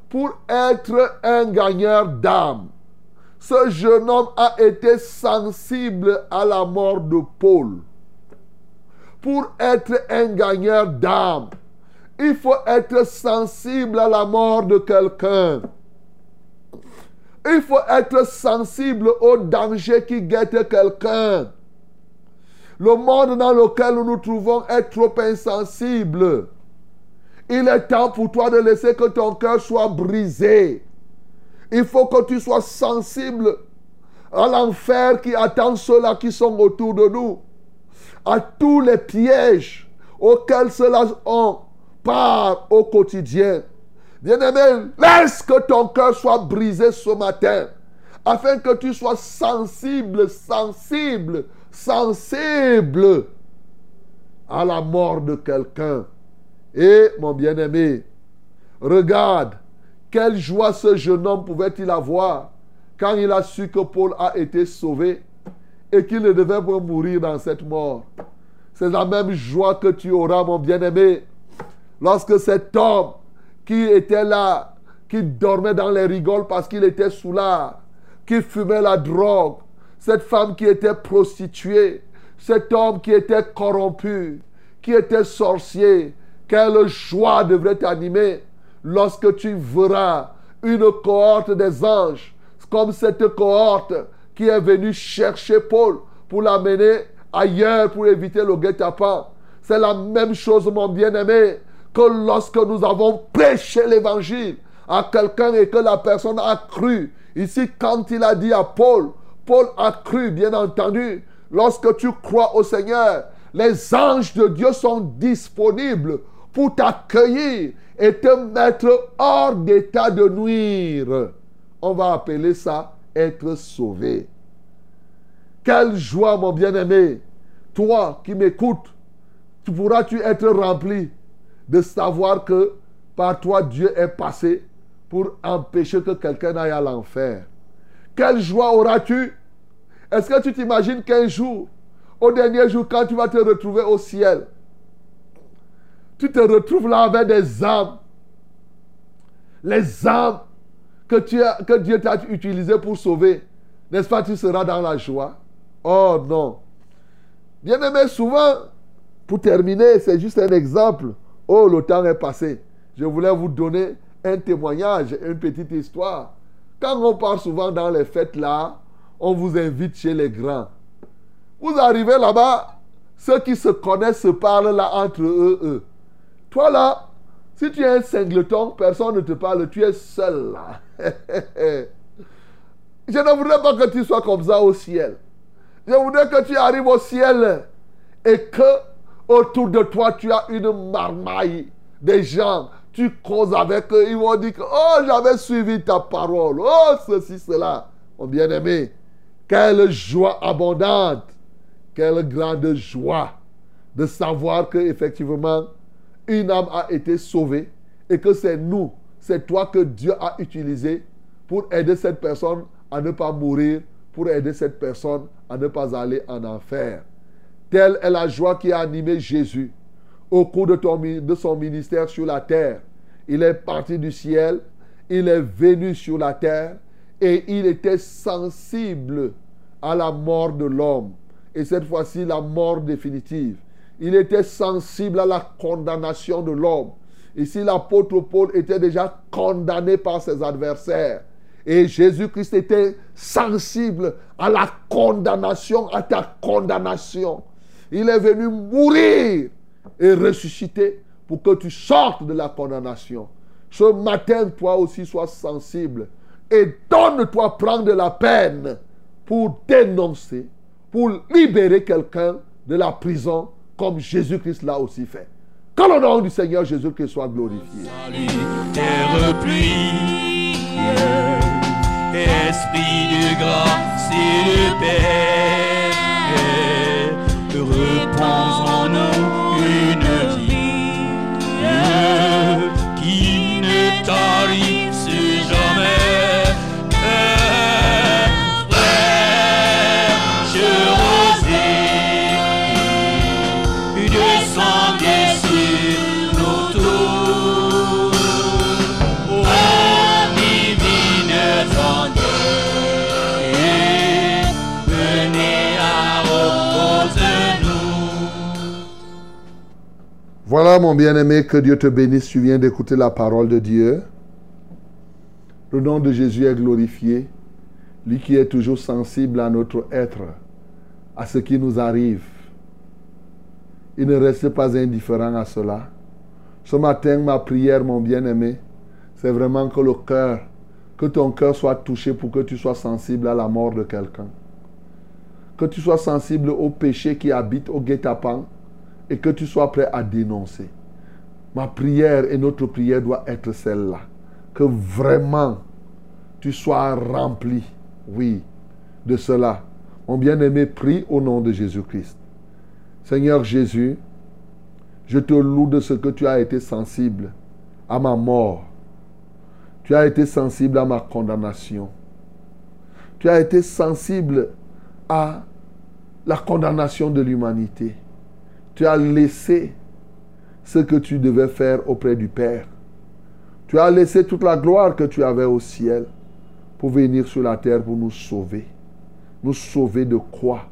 Pour être un gagneur d'âme, ce jeune homme a été sensible à la mort de Paul. Pour être un gagneur d'âme, il faut être sensible à la mort de quelqu'un. Il faut être sensible au danger qui guette quelqu'un. Le monde dans lequel nous nous trouvons est trop insensible. Il est temps pour toi de laisser que ton cœur soit brisé. Il faut que tu sois sensible à l'enfer qui attend ceux-là qui sont autour de nous. À tous les pièges auxquels ceux-là ont part au quotidien. Bien-aimé, laisse que ton cœur soit brisé ce matin. Afin que tu sois sensible, sensible, sensible à la mort de quelqu'un. Et mon bien-aimé, regarde, quelle joie ce jeune homme pouvait-il avoir quand il a su que Paul a été sauvé et qu'il ne devait pas mourir dans cette mort. C'est la même joie que tu auras, mon bien-aimé, lorsque cet homme qui était là, qui dormait dans les rigoles parce qu'il était sous l'art, qui fumait la drogue, cette femme qui était prostituée, cet homme qui était corrompu, qui était sorcier, quelle joie devrait t'animer lorsque tu verras une cohorte des anges, comme cette cohorte qui est venue chercher Paul pour l'amener ailleurs pour éviter le guet-apens. C'est la même chose, mon bien-aimé, que lorsque nous avons prêché l'évangile à quelqu'un et que la personne a cru. Ici, quand il a dit à Paul, Paul a cru, bien entendu. Lorsque tu crois au Seigneur, les anges de Dieu sont disponibles pour t'accueillir et te mettre hors d'état de nuire. On va appeler ça être sauvé. Quelle joie, mon bien-aimé. Toi qui m'écoutes, tu pourras-tu être rempli de savoir que par toi Dieu est passé pour empêcher que quelqu'un aille à l'enfer? Quelle joie auras-tu? Est-ce que tu t'imagines qu'un jour, au dernier jour, quand tu vas te retrouver au ciel, tu te retrouves là avec des âmes, les âmes que, tu as, que Dieu t'a utilisées pour sauver, n'est-ce pas, tu seras dans la joie Oh non. Bien aimé, souvent, pour terminer, c'est juste un exemple. Oh, le temps est passé. Je voulais vous donner un témoignage, une petite histoire. Quand on part souvent dans les fêtes là, on vous invite chez les grands. Vous arrivez là-bas, ceux qui se connaissent se parlent là entre eux. eux. Toi là, si tu es un singleton, personne ne te parle, tu es seul. Je ne voudrais pas que tu sois comme ça au ciel. Je voudrais que tu arrives au ciel et que autour de toi tu as une marmaille des gens. Tu causes avec eux, ils vont dire que oh j'avais suivi ta parole, oh ceci cela. Mon bien-aimé, quelle joie abondante, quelle grande joie de savoir que effectivement une âme a été sauvée et que c'est nous, c'est toi que Dieu a utilisé pour aider cette personne à ne pas mourir, pour aider cette personne à ne pas aller en enfer. Telle est la joie qui a animé Jésus au cours de, de son ministère sur la terre. Il est parti du ciel, il est venu sur la terre et il était sensible à la mort de l'homme. Et cette fois-ci, la mort définitive. Il était sensible à la condamnation de l'homme. Ici, l'apôtre Paul était déjà condamné par ses adversaires. Et Jésus-Christ était sensible à la condamnation, à ta condamnation. Il est venu mourir et ressusciter pour que tu sortes de la condamnation. Ce matin, toi aussi, sois sensible et donne-toi prendre de la peine pour dénoncer, pour libérer quelqu'un de la prison comme Jésus-Christ l'a aussi fait. Que le nom du Seigneur Jésus-Christ soit glorifié. terre pluie, esprit de grâce et de paix, repose en nous une vie qui ne tarisse Voilà mon bien-aimé, que Dieu te bénisse. Tu viens d'écouter la parole de Dieu. Le nom de Jésus est glorifié. Lui qui est toujours sensible à notre être, à ce qui nous arrive. Il ne reste pas indifférent à cela. Ce matin, ma prière, mon bien-aimé, c'est vraiment que le cœur, que ton cœur soit touché pour que tu sois sensible à la mort de quelqu'un. Que tu sois sensible au péché qui habite au guet-apens et que tu sois prêt à dénoncer. Ma prière et notre prière doit être celle-là. Que vraiment tu sois rempli, oui, de cela. Mon bien-aimé, prie au nom de Jésus-Christ. Seigneur Jésus, je te loue de ce que tu as été sensible à ma mort. Tu as été sensible à ma condamnation. Tu as été sensible à la condamnation de l'humanité. Tu as laissé ce que tu devais faire auprès du Père. Tu as laissé toute la gloire que tu avais au ciel pour venir sur la terre pour nous sauver. Nous sauver de quoi?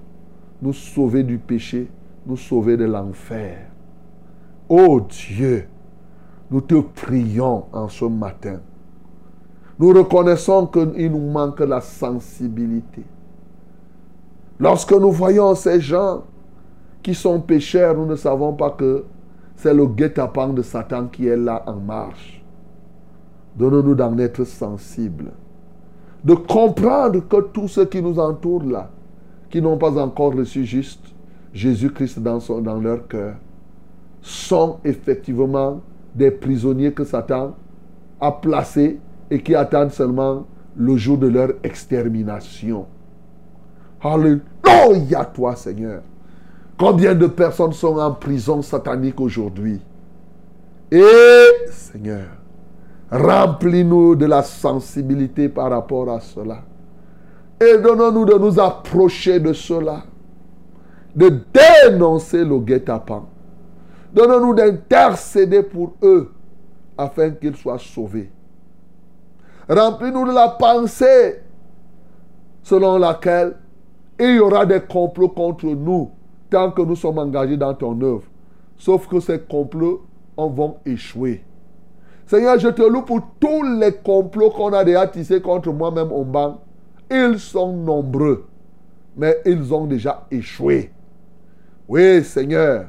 Nous sauver du péché, nous sauver de l'enfer. Oh Dieu, nous te prions en ce matin. Nous reconnaissons qu'il nous manque la sensibilité. Lorsque nous voyons ces gens qui sont pécheurs, nous ne savons pas que c'est le guet-apens de Satan qui est là en marche. Donne-nous d'en être sensibles. De comprendre que tous ceux qui nous entourent là, qui n'ont pas encore reçu juste Jésus-Christ dans, leur cœur, sont effectivement des prisonniers que Satan a placés et qui attendent seulement le jour de leur extermination. Alléluia toi Seigneur. Combien de personnes sont en prison satanique aujourd'hui? Et Seigneur, remplis-nous de la sensibilité par rapport à cela. Et donnons-nous de nous approcher de cela. De dénoncer le guet-apens. Donne-nous d'intercéder pour eux afin qu'ils soient sauvés. Remplis-nous de la pensée selon laquelle il y aura des complots contre nous tant que nous sommes engagés dans ton œuvre. Sauf que ces complots en vont échouer. Seigneur, je te loue pour tous les complots qu'on a déjà tissés contre moi-même au banc. Ils sont nombreux, mais ils ont déjà échoué. Oui, Seigneur,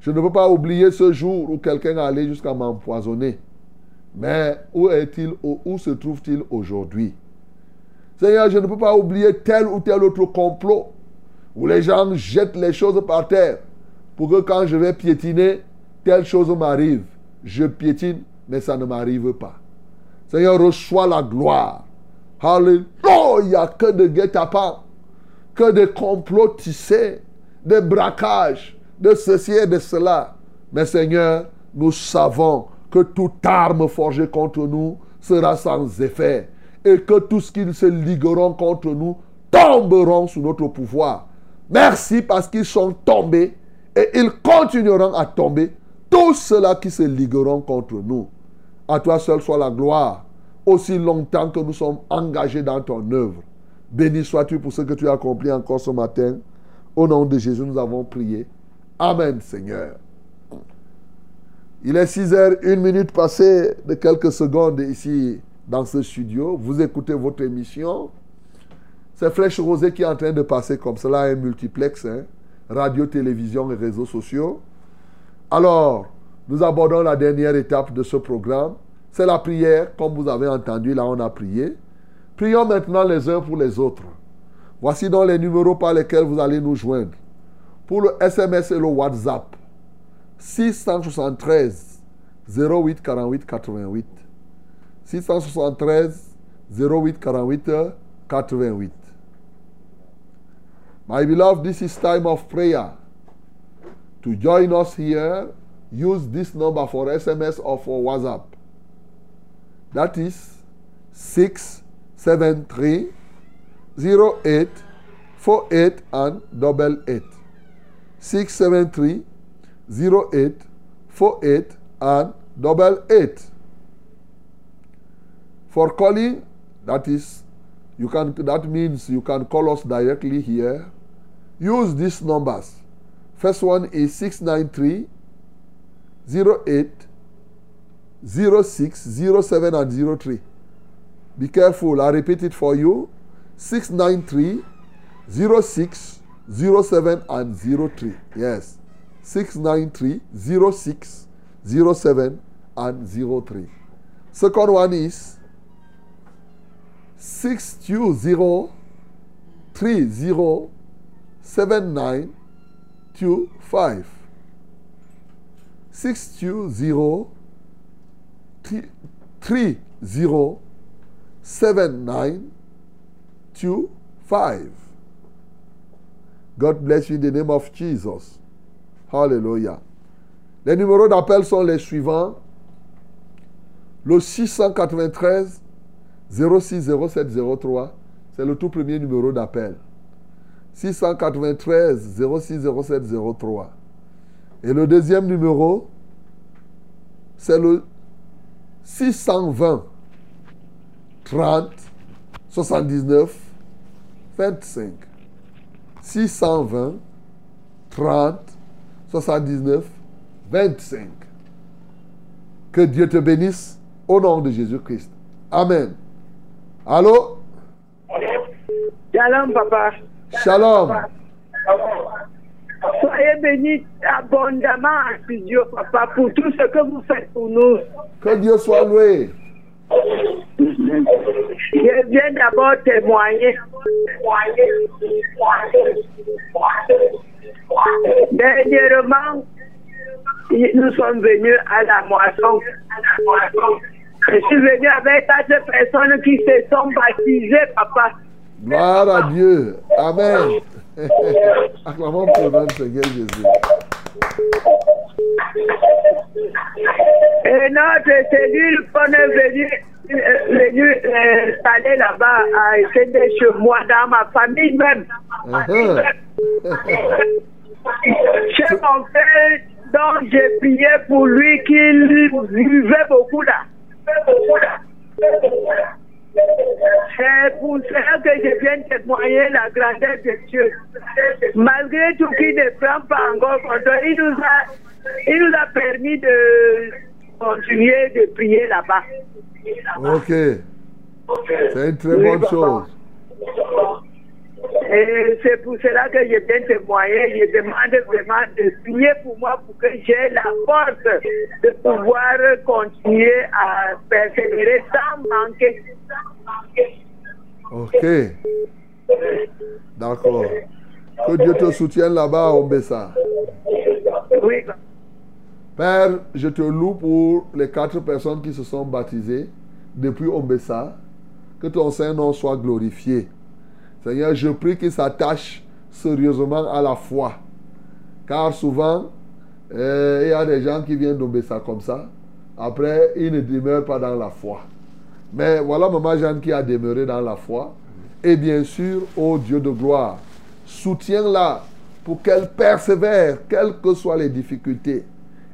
je ne peux pas oublier ce jour où quelqu'un allait jusqu'à m'empoisonner. Mais où est-il, où se trouve-t-il aujourd'hui? Seigneur, je ne peux pas oublier tel ou tel autre complot où les gens jettent les choses par terre pour que quand je vais piétiner, telle chose m'arrive. Je piétine, mais ça ne m'arrive pas. Seigneur, reçois la gloire. Alléluia, que de guet-apens, que de complots tissés, de braquages, de ceci et de cela. Mais Seigneur, nous savons que toute arme forgée contre nous sera sans effet et que tout ce qu'ils se ligueront contre nous tomberont sous notre pouvoir. Merci parce qu'ils sont tombés et ils continueront à tomber tous ceux-là qui se ligueront contre nous. À toi seul soit la gloire, aussi longtemps que nous sommes engagés dans ton œuvre. Béni sois-tu pour ce que tu as accompli encore ce matin. Au nom de Jésus, nous avons prié. Amen, Seigneur. Il est 6 heures, une minute passée de quelques secondes ici dans ce studio. Vous écoutez votre émission. C'est Flèche Rosée qui est en train de passer comme cela, un multiplex, hein. radio, télévision et réseaux sociaux. Alors, nous abordons la dernière étape de ce programme. C'est la prière, comme vous avez entendu, là on a prié. Prions maintenant les uns pour les autres. Voici donc les numéros par lesquels vous allez nous joindre. Pour le SMS et le WhatsApp, 673 08 48 88. 673 08 48 88. My beloved, this is time of prayer. To join us here, use this number for SMS or for WhatsApp. That is 673 08 48 and double 8. 673 08 48 and double 8. For calling, that is, you can that means you can call us directly here. Use these numbers. First one is 693 08 06 07 and 03. Be careful, I repeat it for you. 693 06 07 and 03. Yes. 693 06 07 and 03. Second one is 620 30 79 25. 620 30 79 25. God bless you in the name of Jesus. Hallelujah. Les numéros d'appel sont les suivants. Le 693 06 07 03, c'est le tout premier numéro d'appel. 693 06 07 03. Et le deuxième numéro, c'est le 620 30 79 25. 620 30 79 25. Que Dieu te bénisse au nom de Jésus-Christ. Amen. Allô? Shalom, papa. Shalom. Soyez bénis abondamment en studio, papa, pour tout ce que vous faites pour nous. Que Dieu soit loué. Je viens d'abord témoigner. Dernièrement, nous sommes venus à la moisson. Je suis venu avec quatre personnes qui se sont baptisées, papa. Gloire à Dieu. Amen. Acclamons pour notre Seigneur Jésus. Et notre cellule qu'on est venu, euh, venu euh, installer là-bas a été chez moi, dans ma famille même. Uh-huh. Chez mon père, dont j'ai prié pour lui qu'il vivait beaucoup là. C'est pour cela que je viens témoigner la grandeur de Dieu. Malgré tout qu'il ne prend pas encore compte, il nous a, il nous a permis de continuer de prier là-bas. Ok. C'est une très bonne chose. Et c'est pour cela que je viens témoigner. Je demande vraiment de prier pour moi pour que j'ai la force de pouvoir continuer à persévérer sans manquer. Ok. D'accord. Que Dieu te soutienne là-bas, Ombessa. Oui. Père, je te loue pour les quatre personnes qui se sont baptisées depuis Ombessa. Que ton Saint-Nom soit glorifié. Seigneur, je prie qu'ils s'attachent sérieusement à la foi. Car souvent, euh, il y a des gens qui viennent d'Ombessa comme ça. Après, ils ne demeurent pas dans la foi. Mais voilà Maman Jeanne qui a demeuré dans la foi. Et bien sûr, ô Dieu de gloire, soutiens-la pour qu'elle persévère, quelles que soient les difficultés.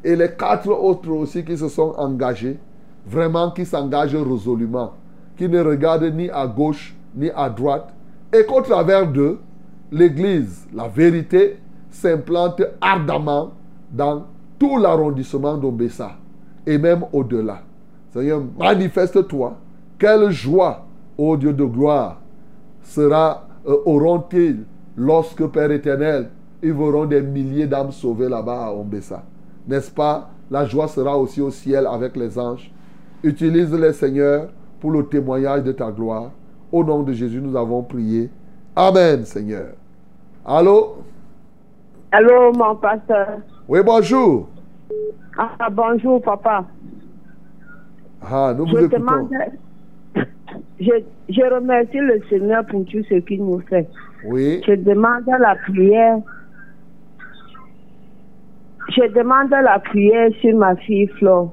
Et les quatre autres aussi qui se sont engagés, vraiment qui s'engagent résolument, qui ne regardent ni à gauche ni à droite, et qu'au travers d'eux, l'Église, la vérité, s'implante ardemment dans tout l'arrondissement d'Obessa et même au-delà. Seigneur, manifeste-toi. Quelle joie, ô Dieu de gloire, sera, euh, auront-ils lorsque, Père éternel, ils verront des milliers d'âmes sauvées là-bas à Ombessa. N'est-ce pas? La joie sera aussi au ciel avec les anges. Utilise-les, Seigneur, pour le témoignage de ta gloire. Au nom de Jésus, nous avons prié. Amen, Seigneur. Allô? Allô, mon pasteur. Oui, bonjour. Ah, bonjour, papa. Ah, nous vous Je demande. Je, je remercie le Seigneur pour tout ce qu'il nous fait. Oui. Je demande la prière. Je demande la prière sur ma fille Flo.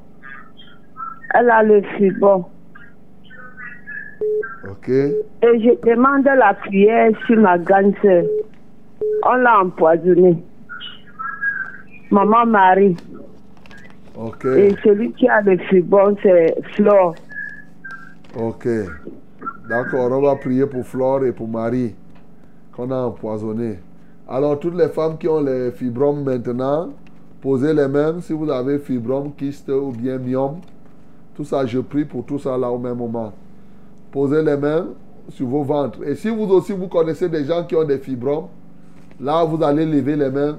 Elle a le fibrome. Ok. Et je demande la prière sur ma grande sœur. On l'a empoisonnée. Maman Marie. Ok. Et celui qui a le fibrome, c'est Flore. Ok. D'accord, on va prier pour Flore et pour Marie, qu'on a empoisonné. Alors, toutes les femmes qui ont les fibromes maintenant, posez les mains. Si vous avez fibrome, kyste ou bien myome, tout ça, je prie pour tout ça là au même moment. Posez les mains sur vos ventres. Et si vous aussi, vous connaissez des gens qui ont des fibromes, là, vous allez lever les mains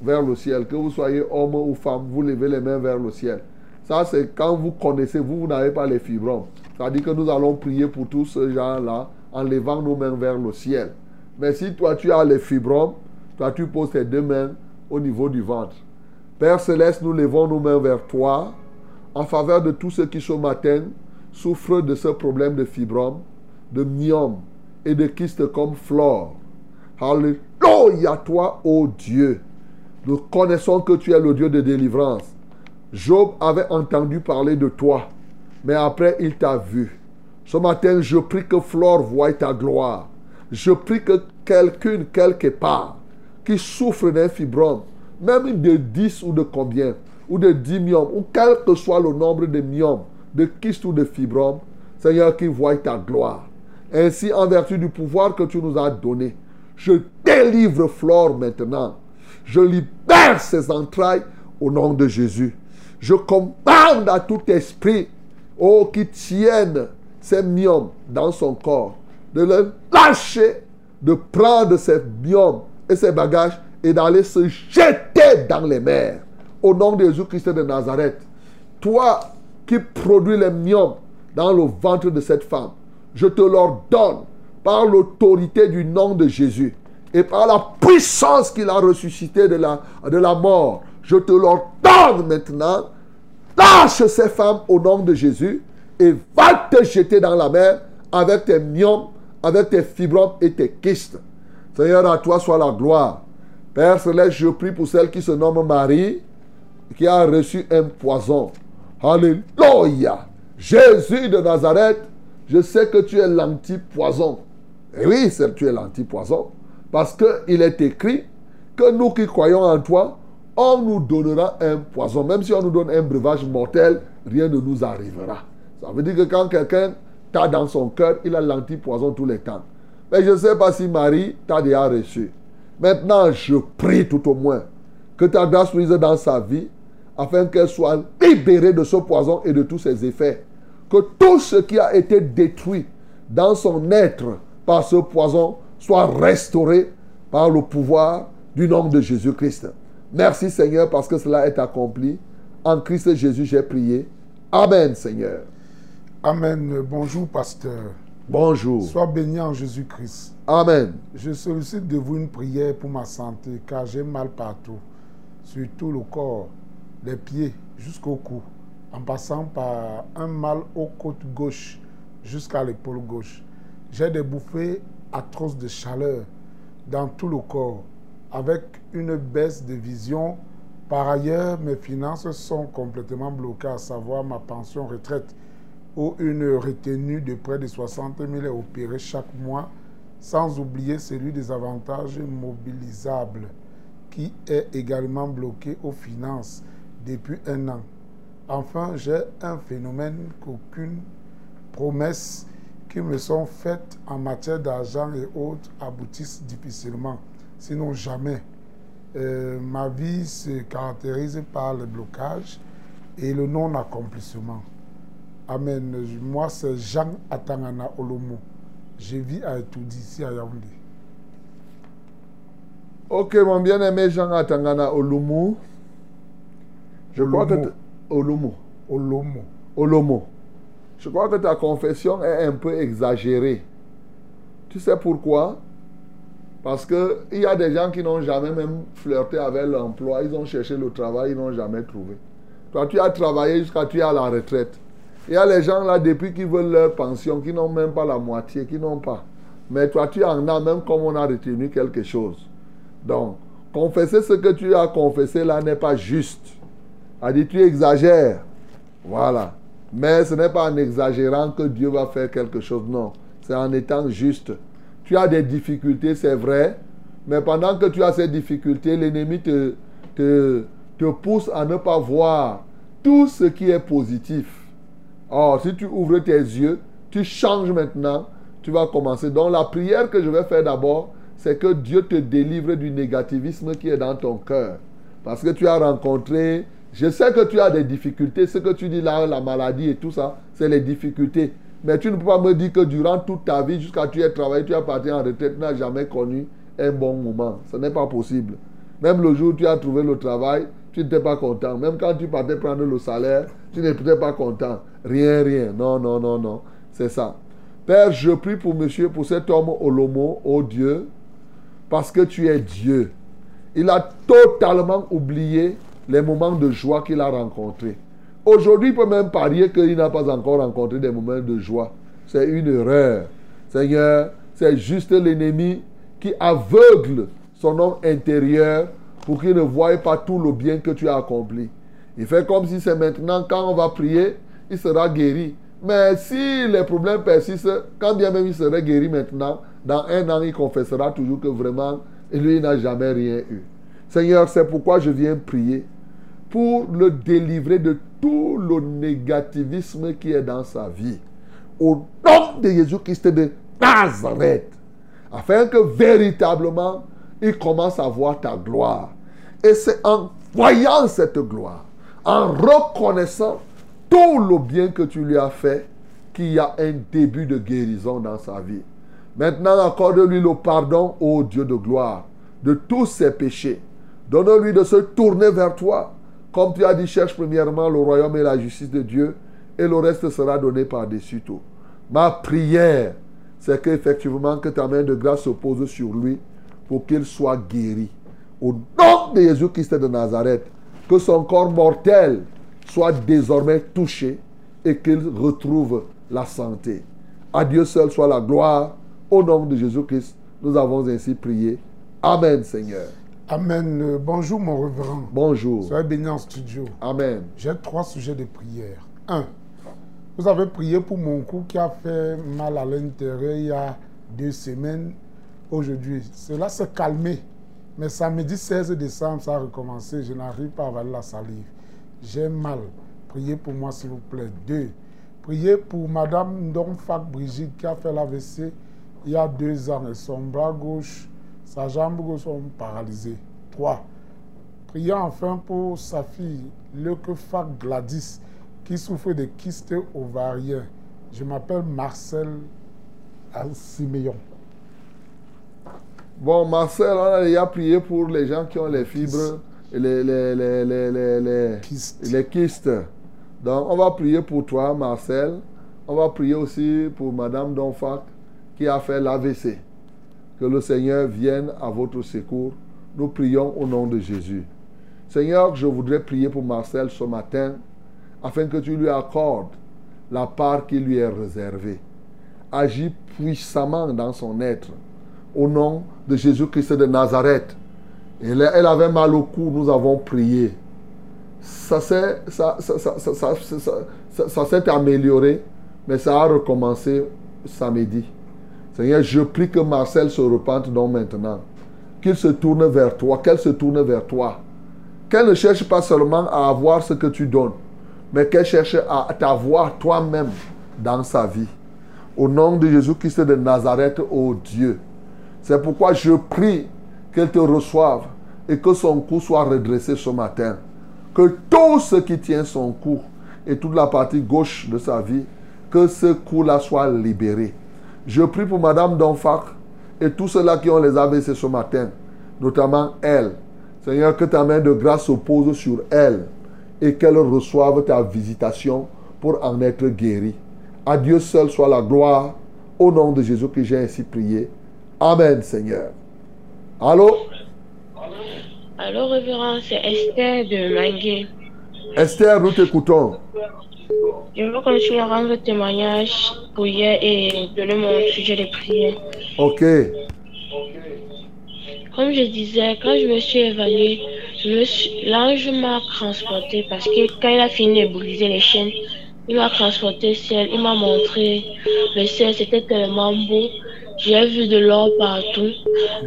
vers le ciel. Que vous soyez homme ou femme, vous levez les mains vers le ciel. Ça, c'est quand vous connaissez, vous, vous n'avez pas les fibromes. C'est-à-dire que nous allons prier pour tous ces gens-là en levant nos mains vers le ciel. Mais si toi, tu as les fibromes, toi, tu poses tes deux mains au niveau du ventre. Père Céleste, nous levons nos mains vers toi en faveur de tous ceux qui ce matin souffrent de ce problème de fibrome, de myome et de kyste comme flore. Alléluia toi, ô Dieu. Nous connaissons que tu es le Dieu de délivrance. Job avait entendu parler de toi, mais après il t'a vu. Ce matin, je prie que Flore voie ta gloire. Je prie que quelqu'un, quelque part, qui souffre d'un fibrome, même de 10 ou de combien, ou de 10 myomes, ou quel que soit le nombre de myomes, de kystes ou de fibromes, Seigneur, qui voie ta gloire. Ainsi, en vertu du pouvoir que tu nous as donné, je délivre Flore maintenant. Je libère ses entrailles au nom de Jésus. Je commande à tout esprit, oh, qui tienne ces myomes dans son corps, de le lâcher, de prendre ses myomes et ses bagages et d'aller se jeter dans les mers. Au nom de Jésus-Christ de Nazareth, toi qui produis les myomes dans le ventre de cette femme, je te l'ordonne par l'autorité du nom de Jésus et par la puissance qu'il a ressuscité de la, de la mort. Je te l'ordonne maintenant. Lâche ces femmes au nom de Jésus et va te jeter dans la mer avec tes myomes, avec tes fibromes et tes kystes. Seigneur, à toi soit la gloire. Père Céleste, je prie pour celle qui se nomme Marie, qui a reçu un poison. Alléluia. Jésus de Nazareth, je sais que tu es l'anti-poison. Et oui, c'est- tu es l'anti-poison. Parce qu'il est écrit que nous qui croyons en toi, on nous donnera un poison. Même si on nous donne un breuvage mortel, rien ne nous arrivera. Ça veut dire que quand quelqu'un t'a dans son cœur, il a l'anti-poison tous les temps. Mais je ne sais pas si Marie t'a déjà reçu. Maintenant, je prie tout au moins que ta grâce luise dans sa vie afin qu'elle soit libérée de ce poison et de tous ses effets. Que tout ce qui a été détruit dans son être par ce poison soit restauré par le pouvoir du nom de Jésus-Christ. Merci Seigneur parce que cela est accompli. En Christ Jésus, j'ai prié. Amen Seigneur. Amen. Bonjour, pasteur. Bonjour. Sois béni en Jésus-Christ. Amen. Je sollicite de vous une prière pour ma santé, car j'ai mal partout, sur tout le corps, des pieds jusqu'au cou, en passant par un mal aux côtes gauche jusqu'à l'épaule gauche. J'ai des bouffées atroces de chaleur dans tout le corps, avec une baisse de vision. Par ailleurs, mes finances sont complètement bloquées, à savoir ma pension retraite, où une retenue de près de 60 000 est opérée chaque mois sans oublier celui des avantages mobilisables qui est également bloqué aux finances. Depuis un an. Enfin, j'ai un phénomène qu'aucune promesse qui me sont faites en matière d'argent et autres aboutissent difficilement, sinon jamais. Euh, ma vie se caractérise par le blocage et le non-accomplissement. Amen. Moi, c'est Jean Atangana Olomo. Je vis à Etoudi, ici à Yaoundé. Ok, mon bien-aimé Jean Atangana Olumu. Je crois que... Olumu. Olomo. Olomo. Je crois que ta confession est un peu exagérée. Tu sais pourquoi? Parce qu'il y a des gens qui n'ont jamais même flirté avec l'emploi. Ils ont cherché le travail, ils n'ont jamais trouvé. Toi, tu as travaillé jusqu'à tu es à la retraite. Il y a les gens là, depuis qu'ils veulent leur pension, qui n'ont même pas la moitié, qui n'ont pas. Mais toi, tu en as même comme on a retenu quelque chose. Donc, confesser ce que tu as confessé là n'est pas juste. A dit, tu exagères. Voilà. Mais ce n'est pas en exagérant que Dieu va faire quelque chose. Non. C'est en étant juste. Tu as des difficultés, c'est vrai. Mais pendant que tu as ces difficultés, l'ennemi te, te, te pousse à ne pas voir tout ce qui est positif. Or, si tu ouvres tes yeux, tu changes maintenant, tu vas commencer. Donc, la prière que je vais faire d'abord, c'est que Dieu te délivre du négativisme qui est dans ton cœur. Parce que tu as rencontré, je sais que tu as des difficultés, ce que tu dis là, la maladie et tout ça, c'est les difficultés. Mais tu ne peux pas me dire que durant toute ta vie, jusqu'à tu aies travaillé, tu es parti en retraite, tu n'as jamais connu un bon moment. Ce n'est pas possible. Même le jour où tu as trouvé le travail, tu n'étais pas content. Même quand tu partais prendre le salaire, tu n'étais pas content. Rien, rien. Non, non, non, non. C'est ça. Père, je prie pour monsieur, pour cet homme Olomo, oh Dieu, parce que tu es Dieu. Il a totalement oublié les moments de joie qu'il a rencontrés. Aujourd'hui, il peut même parier qu'il n'a pas encore rencontré des moments de joie. C'est une erreur. Seigneur, c'est juste l'ennemi qui aveugle son homme intérieur pour qu'il ne voie pas tout le bien que tu as accompli. Il fait comme si c'est maintenant, quand on va prier, il sera guéri. Mais si les problèmes persistent, quand bien même il serait guéri maintenant, dans un an, il confessera toujours que vraiment, lui n'a jamais rien eu. Seigneur, c'est pourquoi je viens prier pour le délivrer de tout le négativisme qui est dans sa vie. Au nom de Jésus-Christ de Nazareth. Afin que véritablement, il commence à voir ta gloire. Et c'est en voyant cette gloire, en reconnaissant tout le bien que tu lui as fait, qu'il y a un début de guérison dans sa vie. Maintenant, accorde-lui le pardon, ô Dieu de gloire, de tous ses péchés. Donne-lui de se tourner vers toi. Comme tu as dit, cherche premièrement le royaume et la justice de Dieu, et le reste sera donné par-dessus tout. Ma prière, c'est qu'effectivement, que ta main de grâce se pose sur lui pour qu'il soit guéri. Au nom de Jésus-Christ de Nazareth, que son corps mortel soit désormais touché et qu'il retrouve la santé. À Dieu seul soit la gloire. Au nom de Jésus-Christ, nous avons ainsi prié. Amen, Seigneur. Amen. Euh, Bonjour, mon révérend. Bonjour. Soyez béni en studio. Amen. J'ai trois sujets de prière. Un, vous avez prié pour mon cou qui a fait mal à l'intérieur il y a deux semaines. Aujourd'hui, cela s'est calmé. Mais samedi 16 décembre, ça a recommencé. Je n'arrive pas à avaler la salive. J'ai mal. Priez pour moi, s'il vous plaît. Deux, priez pour Madame Ndongfak Brigitte qui a fait l'AVC il y a deux ans. Et son bras gauche, sa jambe sont paralysées. Trois, Priez enfin pour sa fille, Leucofag Gladys, qui souffre de kystes ovariens. Je m'appelle Marcel Siméon. Bon, Marcel, on a déjà prié pour les gens qui ont les fibres, et les, les, les, les, les, les, Kystes. les kystes. Donc, on va prier pour toi, Marcel. On va prier aussi pour Madame Donfac qui a fait l'AVC. Que le Seigneur vienne à votre secours. Nous prions au nom de Jésus. Seigneur, je voudrais prier pour Marcel ce matin afin que tu lui accordes la part qui lui est réservée. Agis puissamment dans son être. Au nom de Jésus-Christ de Nazareth. Elle, avait mal au cou, nous avons prié. Ça s'est ça, ça, ça, amélioré, mais ça a recommencé samedi. Seigneur, je prie que Marcel se repente donc maintenant. Qu'il se tourne vers toi, qu'elle se tourne vers toi. qu'elle ne cherche pas seulement à avoir ce que tu donnes, mais qu'elle cherche à t'avoir toi-même dans sa vie. Au nom de Jésus-Christ de Nazareth, ô Dieu. C'est pourquoi je prie qu'elle te reçoive et que son cou soit redressé ce matin. Que tout ce qui tient son cou et toute la partie gauche de sa vie, que ce cou-là soit libéré. Je prie pour Madame Donfac et tous ceux-là qui ont les AVC ce matin, notamment elle. Seigneur, que ta main de grâce se pose sur elle et qu'elle reçoive ta visitation pour en être guérie. À Dieu seul soit la gloire. Au nom de Jésus que j'ai ainsi prié. Amen, Seigneur. Allô? Allô, révérend, c'est Esther de Mangué. Esther, nous t'écoutons. Je veux continuer à rendre témoignage pour hier et donner mon sujet de prière. Ok. Comme je disais, quand je me suis suis- l'ange m'a transporté parce que quand il a fini de briser les chaînes, il m'a transporté au ciel, il m'a montré le ciel, c'était tellement beau. J'ai vu de l'or partout.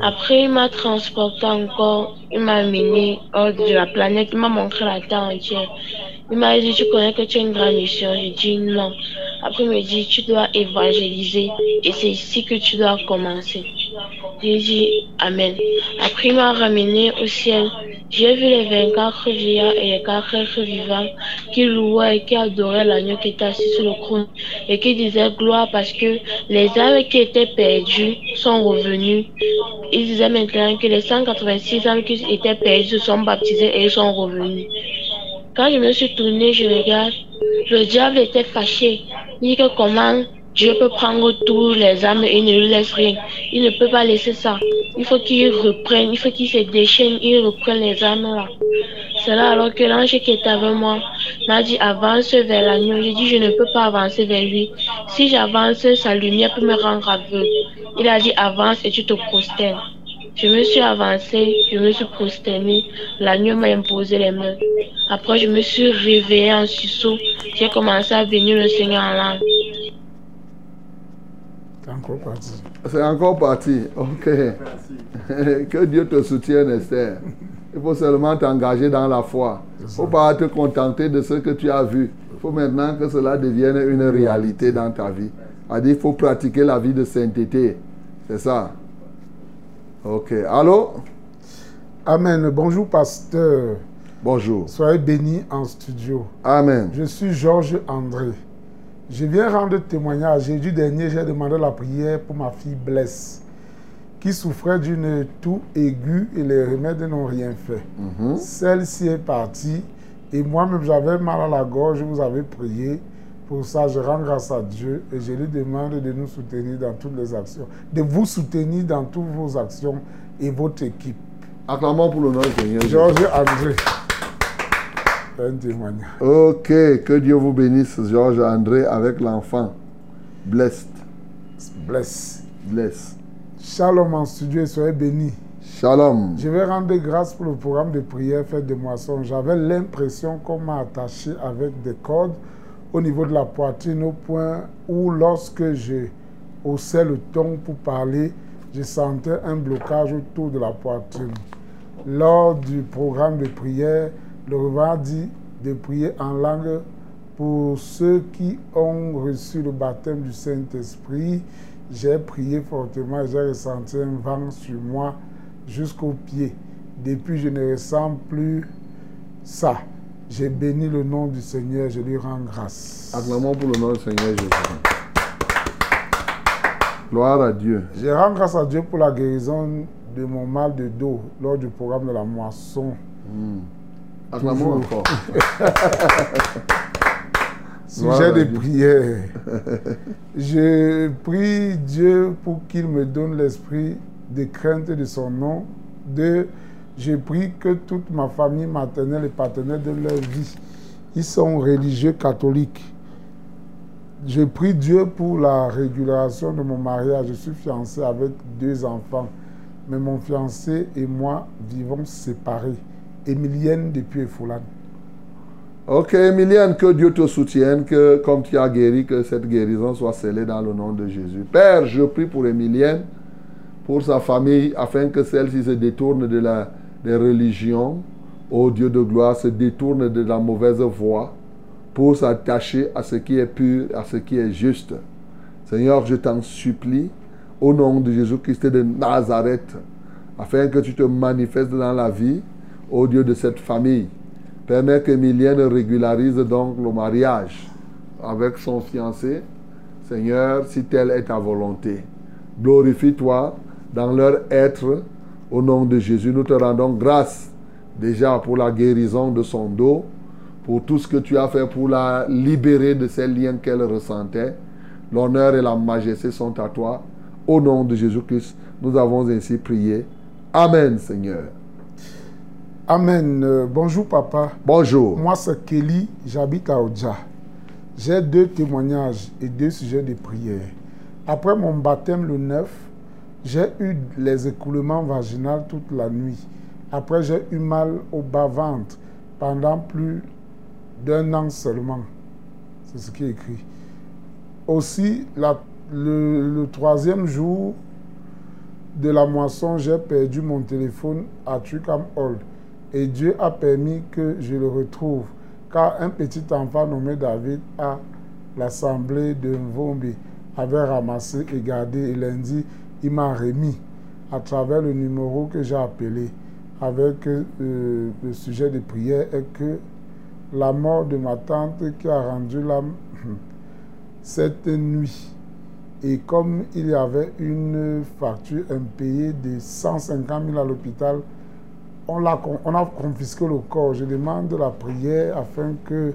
Après, il m'a transporté encore, il m'a amené hors de la planète, il m'a montré la terre entière. Il m'a dit, tu connais que tu as une grande mission. J'ai dit non. Après, il me dit, tu dois évangéliser et c'est ici que tu dois commencer. J'ai dit Amen. Après, il m'a ramené au ciel. J'ai vu les 24 vieillards et les quatre êtres vivants qui louaient et qui adoraient l'agneau qui était assis sur le trône et qui disaient gloire parce que les âmes qui étaient perdues sont revenues. Ils disaient maintenant que les 186 âmes qui étaient perdues sont baptisées et sont revenus. Quand je me suis tournée, je regarde, le diable était fâché. Il dit que comment Dieu peut prendre tous les âmes et ne lui laisse rien. Il ne peut pas laisser ça. Il faut qu'il reprenne, il faut qu'il se déchaîne, il reprenne les âmes là. C'est là alors que l'ange qui était avec moi m'a dit avance vers l'agneau. J'ai dit je ne peux pas avancer vers lui. Si j'avance, sa lumière peut me rendre aveugle. Il a dit avance et tu te prosternes. Je me suis avancée, je me suis prosternée. L'agneau m'a imposé les mains. Après, je me suis réveillée en sursaut. J'ai commencé à bénir le Seigneur en langue. C'est encore parti. C'est encore parti. Ok. que Dieu te soutienne, Esther. Il faut seulement t'engager dans la foi. Il ne faut pas te contenter de ce que tu as vu. Il faut maintenant que cela devienne une réalité dans ta vie. Il faut pratiquer la vie de sainteté. C'est ça. Ok. Allô? Amen. Bonjour, pasteur. Bonjour. Soyez bénis en studio. Amen. Je suis Georges André. Je viens rendre témoignage. Jeudi dernier, j'ai demandé la prière pour ma fille Blesse, qui souffrait d'une toux aiguë et les remèdes n'ont rien fait. Mhm. Celle-ci est partie et moi-même j'avais mal à la gorge, vous avez prié. Pour ça, je rends grâce à Dieu et je lui demande de nous soutenir dans toutes les actions, de vous soutenir dans toutes vos actions et votre équipe. Acclamons pour le nom du Seigneur. Georges André. Un témoignage. Ok, que Dieu vous bénisse, Georges André, avec l'enfant. Blessed. Bless. Bless. Shalom en studio et soyez bénis. Shalom. Je vais rendre grâce pour le programme de prière fait de moisson. J'avais l'impression qu'on m'a attaché avec des cordes au niveau de la poitrine au point où lorsque je haussais le ton pour parler, je sentais un blocage autour de la poitrine. Lors du programme de prière, le revoir dit de prier en langue pour ceux qui ont reçu le baptême du Saint-Esprit. J'ai prié fortement j'ai ressenti un vent sur moi jusqu'aux pieds. Depuis, je ne ressens plus ça. J'ai béni le nom du Seigneur, je lui rends grâce. Acclamons pour le nom du Seigneur Jésus. Gloire à Dieu. Je rends grâce à Dieu pour la guérison de mon mal de dos lors du programme de la moisson. Acclamons Toujours. encore. Sujet de prière. Je prie Dieu pour qu'il me donne l'esprit de crainte de son nom. Deux, je prie que toute ma famille maternelle et paternelle de leur vie, ils sont religieux catholiques. Je prie Dieu pour la régulation de mon mariage. Je suis fiancé avec deux enfants, mais mon fiancé et moi vivons séparés. Emilienne depuis Efoulane. Ok, Emilienne, que Dieu te soutienne, que comme tu as guéri, que cette guérison soit scellée dans le nom de Jésus. Père, je prie pour Emilienne, pour sa famille, afin que celle-ci se détourne de la, des religions, ô Dieu de gloire, se détournent de la mauvaise voie pour s'attacher à ce qui est pur, à ce qui est juste. Seigneur, je t'en supplie, au nom de Jésus-Christ de Nazareth, afin que tu te manifestes dans la vie, ô Dieu de cette famille. Permets qu'Emilienne régularise donc le mariage avec son fiancé. Seigneur, si telle est ta volonté. Glorifie-toi dans leur être. Au nom de Jésus, nous te rendons grâce déjà pour la guérison de son dos, pour tout ce que tu as fait pour la libérer de ces liens qu'elle ressentait. L'honneur et la majesté sont à toi. Au nom de Jésus-Christ, nous avons ainsi prié. Amen, Seigneur. Amen. Euh, bonjour papa. Bonjour. Moi c'est Kelly, j'habite à Oja. J'ai deux témoignages et deux sujets de prière. Après mon baptême le 9, j'ai eu les écoulements vaginaux toute la nuit. Après, j'ai eu mal au bas-ventre pendant plus d'un an seulement. C'est ce qui est écrit. Aussi, le, troisième jour de la moisson, j'ai perdu mon téléphone à Trucam Hall. Et Dieu a permis que je le retrouve. Car un petit enfant nommé David à l'assemblée de Mvombi avait ramassé et gardé. Et lundi, il m'a remis à travers le numéro que j'ai appelé avec euh, le sujet de prière est que la mort de ma tante qui a rendu l'âme cette nuit. Et comme il y avait une facture impayée de 150 000 à l'hôpital, on, on a confisqué le corps. Je demande la prière afin que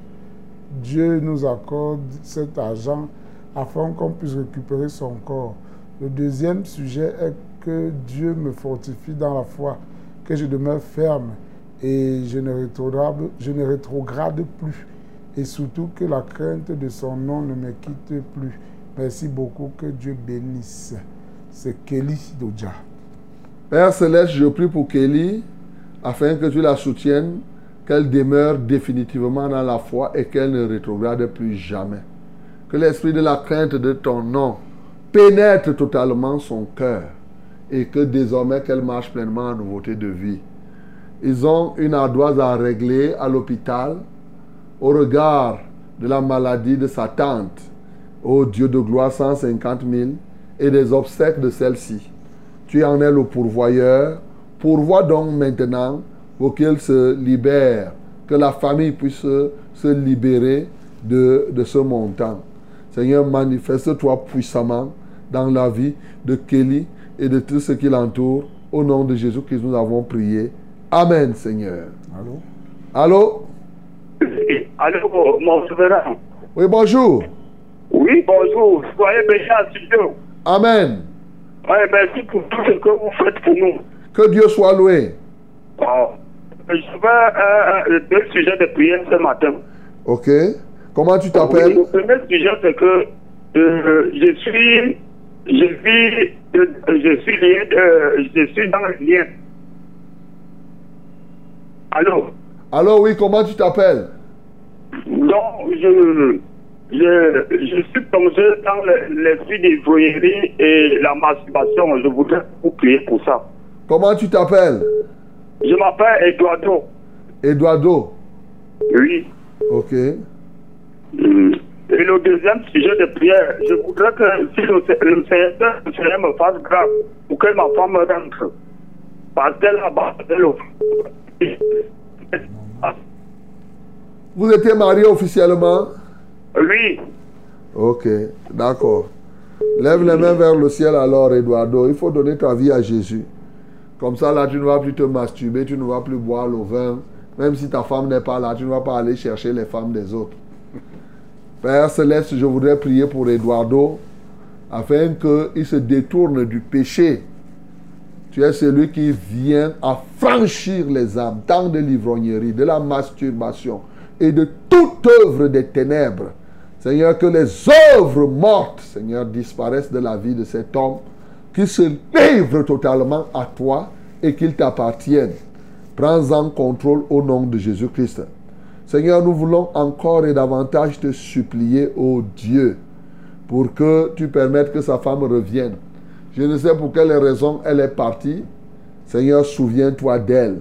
Dieu nous accorde cet argent afin qu'on puisse récupérer son corps. Le deuxième sujet est que Dieu me fortifie dans la foi, que je demeure ferme et je ne rétrograde, plus. Et surtout que la crainte de son nom ne me quitte plus. Merci beaucoup, que Dieu bénisse. C'est Kelly Doja. Père Céleste, je prie pour Kelly afin que tu la soutiennes, qu'elle demeure définitivement dans la foi et qu'elle ne rétrograde plus jamais. Que l'esprit de la crainte de ton nom pénètre totalement son cœur et que désormais qu'elle marche pleinement en nouveauté de vie. Ils ont une ardoise à régler à l'hôpital au regard de la maladie de sa tante. Ô Dieu de gloire, 150 000 et des obsèques de celle-ci. Tu en es le pourvoyeur. Pourvois donc maintenant pour qu'il se libère, que la famille puisse se, se libérer de, de ce montant. Seigneur, manifeste-toi puissamment dans la vie de Kelly et de tout ce qui l'entoure. Au nom de Jésus que nous avons prié. Amen, Seigneur. Allô? Allô? Allô, mon souverain. Oui, bonjour. Oui, bonjour. Soyez bénis à studio. Amen. Ouais, merci pour tout ce que vous faites pour nous. Que Dieu soit loué. Bon. Je vais euh, deux sujets de prière ce matin. Ok. Comment tu Oui, t'appelles? le premier sujet, c'est que euh, je suis, je vis, de- je suis lié, de- je suis dans le lien. Allô? Allô, oui, comment tu t'appelles? Donc, je, je, je suis plongé dans le- l'esprit d'ivrognerie et la masturbation. Je voudrais vous prier pour ça. Comment tu t'appelles? Je m'appelle Eduardo. Eduardo. Oui. Ok. Mm. Et le deuxième sujet de prière, je voudrais que si le, Seigneur me fasse grâce pour que ma femme rentre. Parce qu'elle le Vous étiez marié officiellement? Oui. Ok, d'accord. Lève les mains vers le ciel alors, Eduardo. Il faut donner ta vie à Jésus. Comme ça, là, tu ne vas plus te masturber, tu ne vas plus boire le vin. Même si ta femme n'est pas là, tu ne vas pas aller chercher les femmes des autres. Père Céleste, je voudrais prier pour Eduardo afin qu'il se détourne du péché. Tu es celui qui vient à franchir les âmes, tant de l'ivrognerie, de la masturbation et de toute œuvre des ténèbres. Seigneur, que les œuvres mortes, Seigneur, disparaissent de la vie de cet homme, qu'il se livre totalement à toi et qu'il t'appartienne. Prends-en contrôle au nom de Jésus-Christ. Seigneur, nous voulons encore et davantage te supplier, ô Dieu, pour que tu permettes que sa femme revienne. Je ne sais pour quelle raison elle est partie. Seigneur, souviens-toi d'elle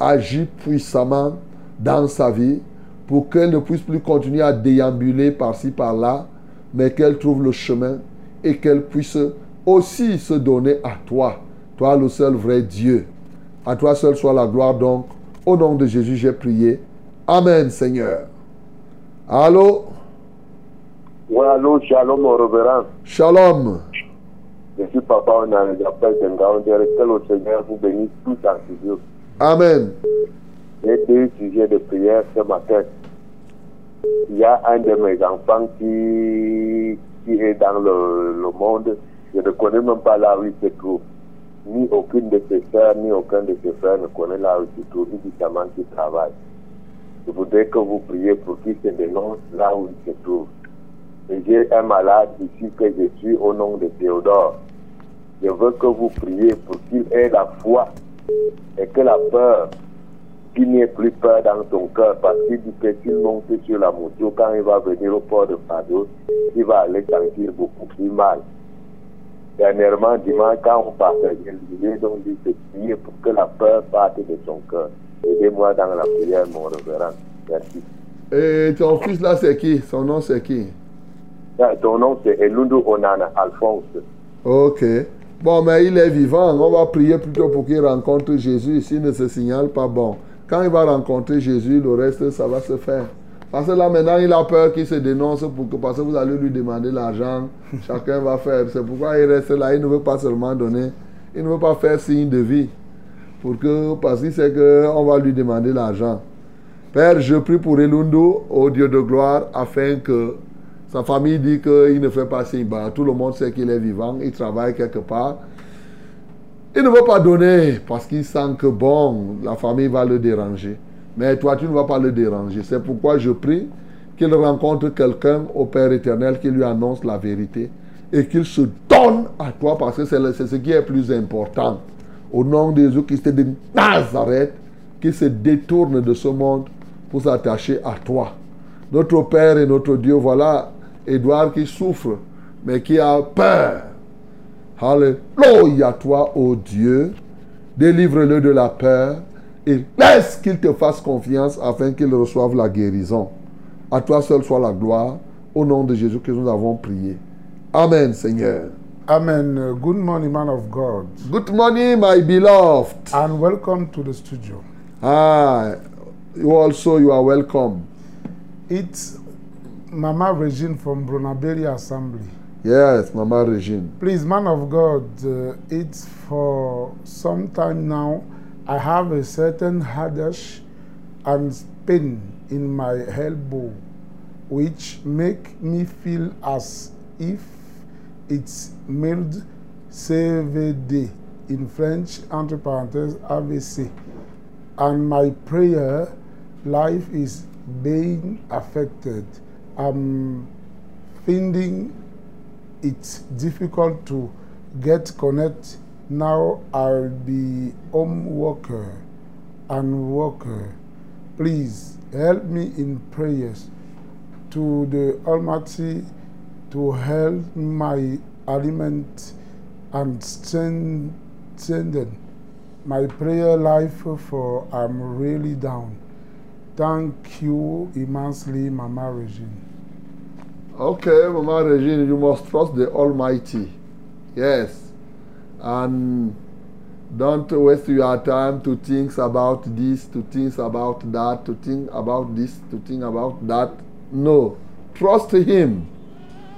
agis puissamment dans sa vie pour qu'elle ne puisse plus continuer à déambuler par-ci, par-là, mais qu'elle trouve le chemin et qu'elle puisse aussi se donner à toi, toi le seul vrai Dieu. À toi seul soit la gloire donc. Au nom de Jésus, j'ai prié. Amen, Seigneur. Allô? Oui, allô, shalom, mon révérend. Shalom. Je suis papa, on a les appels de On dirait que le Seigneur vous bénisse tous en studio. Amen. J'ai deux sujets de prière ce matin. Il y a un de mes enfants qui, qui est dans le, le monde. Je ne connais même pas là où il se trouve. Ni aucune de ses soeurs, ni aucun de ses frères ne connaît là où il se trouve, ni du qui travaille. Je voudrais que vous priez pour qu'il se dénonce là où il se trouve. J'ai un malade ici que je suis au nom de Théodore. Je veux que vous priez pour qu'il ait la foi et que la peur, qu'il n'y ait plus peur dans ton cœur parce qu'il dit que s'il monte sur la moto, quand il va venir au port de Fado, il va aller sentir beaucoup plus mal. Dernièrement, dimanche, quand on partageait le donc dit de prier pour que la peur parte de son cœur. Aidez-moi dans la prière, mon révérend. Merci. Et ton fils là, c'est qui? Son nom, c'est qui? Ton nom, c'est Elundu Onana Alphonse. Ok. Bon, mais il est vivant. On va prier plutôt pour qu'il rencontre Jésus. S'il ne se signale pas, bon. Quand il va rencontrer Jésus, le reste, ça va se faire. Parce que là, maintenant, il a peur qu'il se dénonce pour que, parce que vous allez lui demander l'argent. Chacun va faire. C'est pourquoi il reste là. Il ne veut pas seulement donner. Il ne veut pas faire signe de vie. Pour que, parce qu'il sait qu'on va lui demander l'argent. Père, je prie pour Elundu, au Dieu de gloire, afin que sa famille dit qu'il ne fait pas signe. Bah, tout le monde sait qu'il est vivant, il travaille quelque part. Il ne veut pas donner parce qu'il sent que bon, la famille va le déranger. Mais toi, tu ne vas pas le déranger. C'est pourquoi je prie qu'il rencontre quelqu'un au Père éternel qui lui annonce la vérité et qu'il se donne à toi parce que c'est ce qui est plus important. Au nom de Jésus-Christ de Nazareth, qui se détourne de ce monde pour s'attacher à toi. Notre Père et notre Dieu, voilà Édouard qui souffre, mais qui a peur. Alléluia, toi, ô Dieu. Délivre-le de la peur et laisse qu'il te fasse confiance afin qu'il reçoive la guérison. À toi seul soit la gloire. Au nom de Jésus que nous avons prié. Amen, Seigneur. Amen. Good morning, man of God. Good morning, my beloved. And welcome to the studio. Ah, you also you are welcome. It's Mama Regine from Brunaberi Assembly. Yes, Mama Regine. Please, man of God, uh, it's for some time now. I have a certain headache and pain in my elbow, which make me feel as if it's mild CVD in French, entre parenthèses AVC. And my prayer life is being affected. I'm finding it's difficult to get connect. Now I'll be home worker and worker. Please help me in prayers to the Almighty to help my aliment and strengthen my prayer life for I'm really down. Thank you immensely, Mama Regine. Okay, Mama Regine, you must trust the Almighty. Yes. And don't waste your time to think about this, to think about that, to think about this, to think about that. No. Trust Him.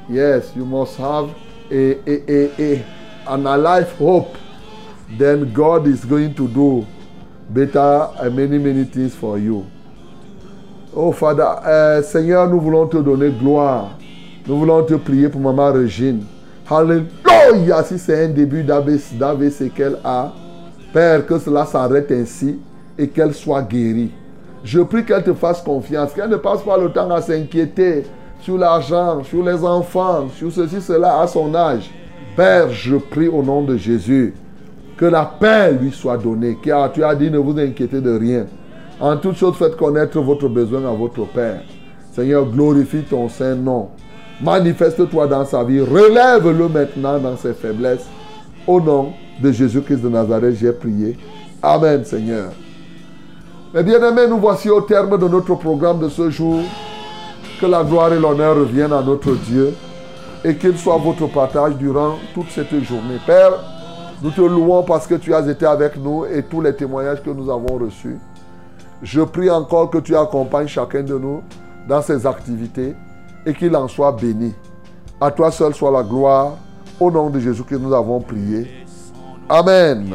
Yes, you must have a, a, hope. Then God is going to do better and many, many things for you. Oh Father, euh, Seigneur, nous voulons te donner gloire. Nous voulons te prier pour Maman Regine. Alléluia, si c'est un début d'AVC qu'elle a, Père, que cela s'arrête ainsi et qu'elle soit guérie. Je prie qu'elle te fasse confiance, qu'elle ne passe pas le temps à s'inquiéter sur l'argent, sur les enfants, sur ceci, cela à son âge. Père, je prie au nom de Jésus que la paix lui soit donnée. Car tu as dit ne vous inquiétez de rien. En toute chose, faites connaître votre besoin à votre Père. Seigneur, glorifie ton saint nom. Manifeste-toi dans sa vie. Relève-le maintenant dans ses faiblesses. Au nom de Jésus-Christ de Nazareth, j'ai prié. Amen, Seigneur. Mes bien-aimés, nous voici au terme de notre programme de ce jour. Que la gloire et l'honneur reviennent à notre Dieu et qu'il soit votre partage durant toute cette journée. Père, nous te louons parce que tu as été avec nous et tous les témoignages que nous avons reçus. Je prie encore que tu accompagnes chacun de nous dans ses activités et qu'il en soit béni. À toi seul soit la gloire. Au nom de Jésus que nous avons prié. Amen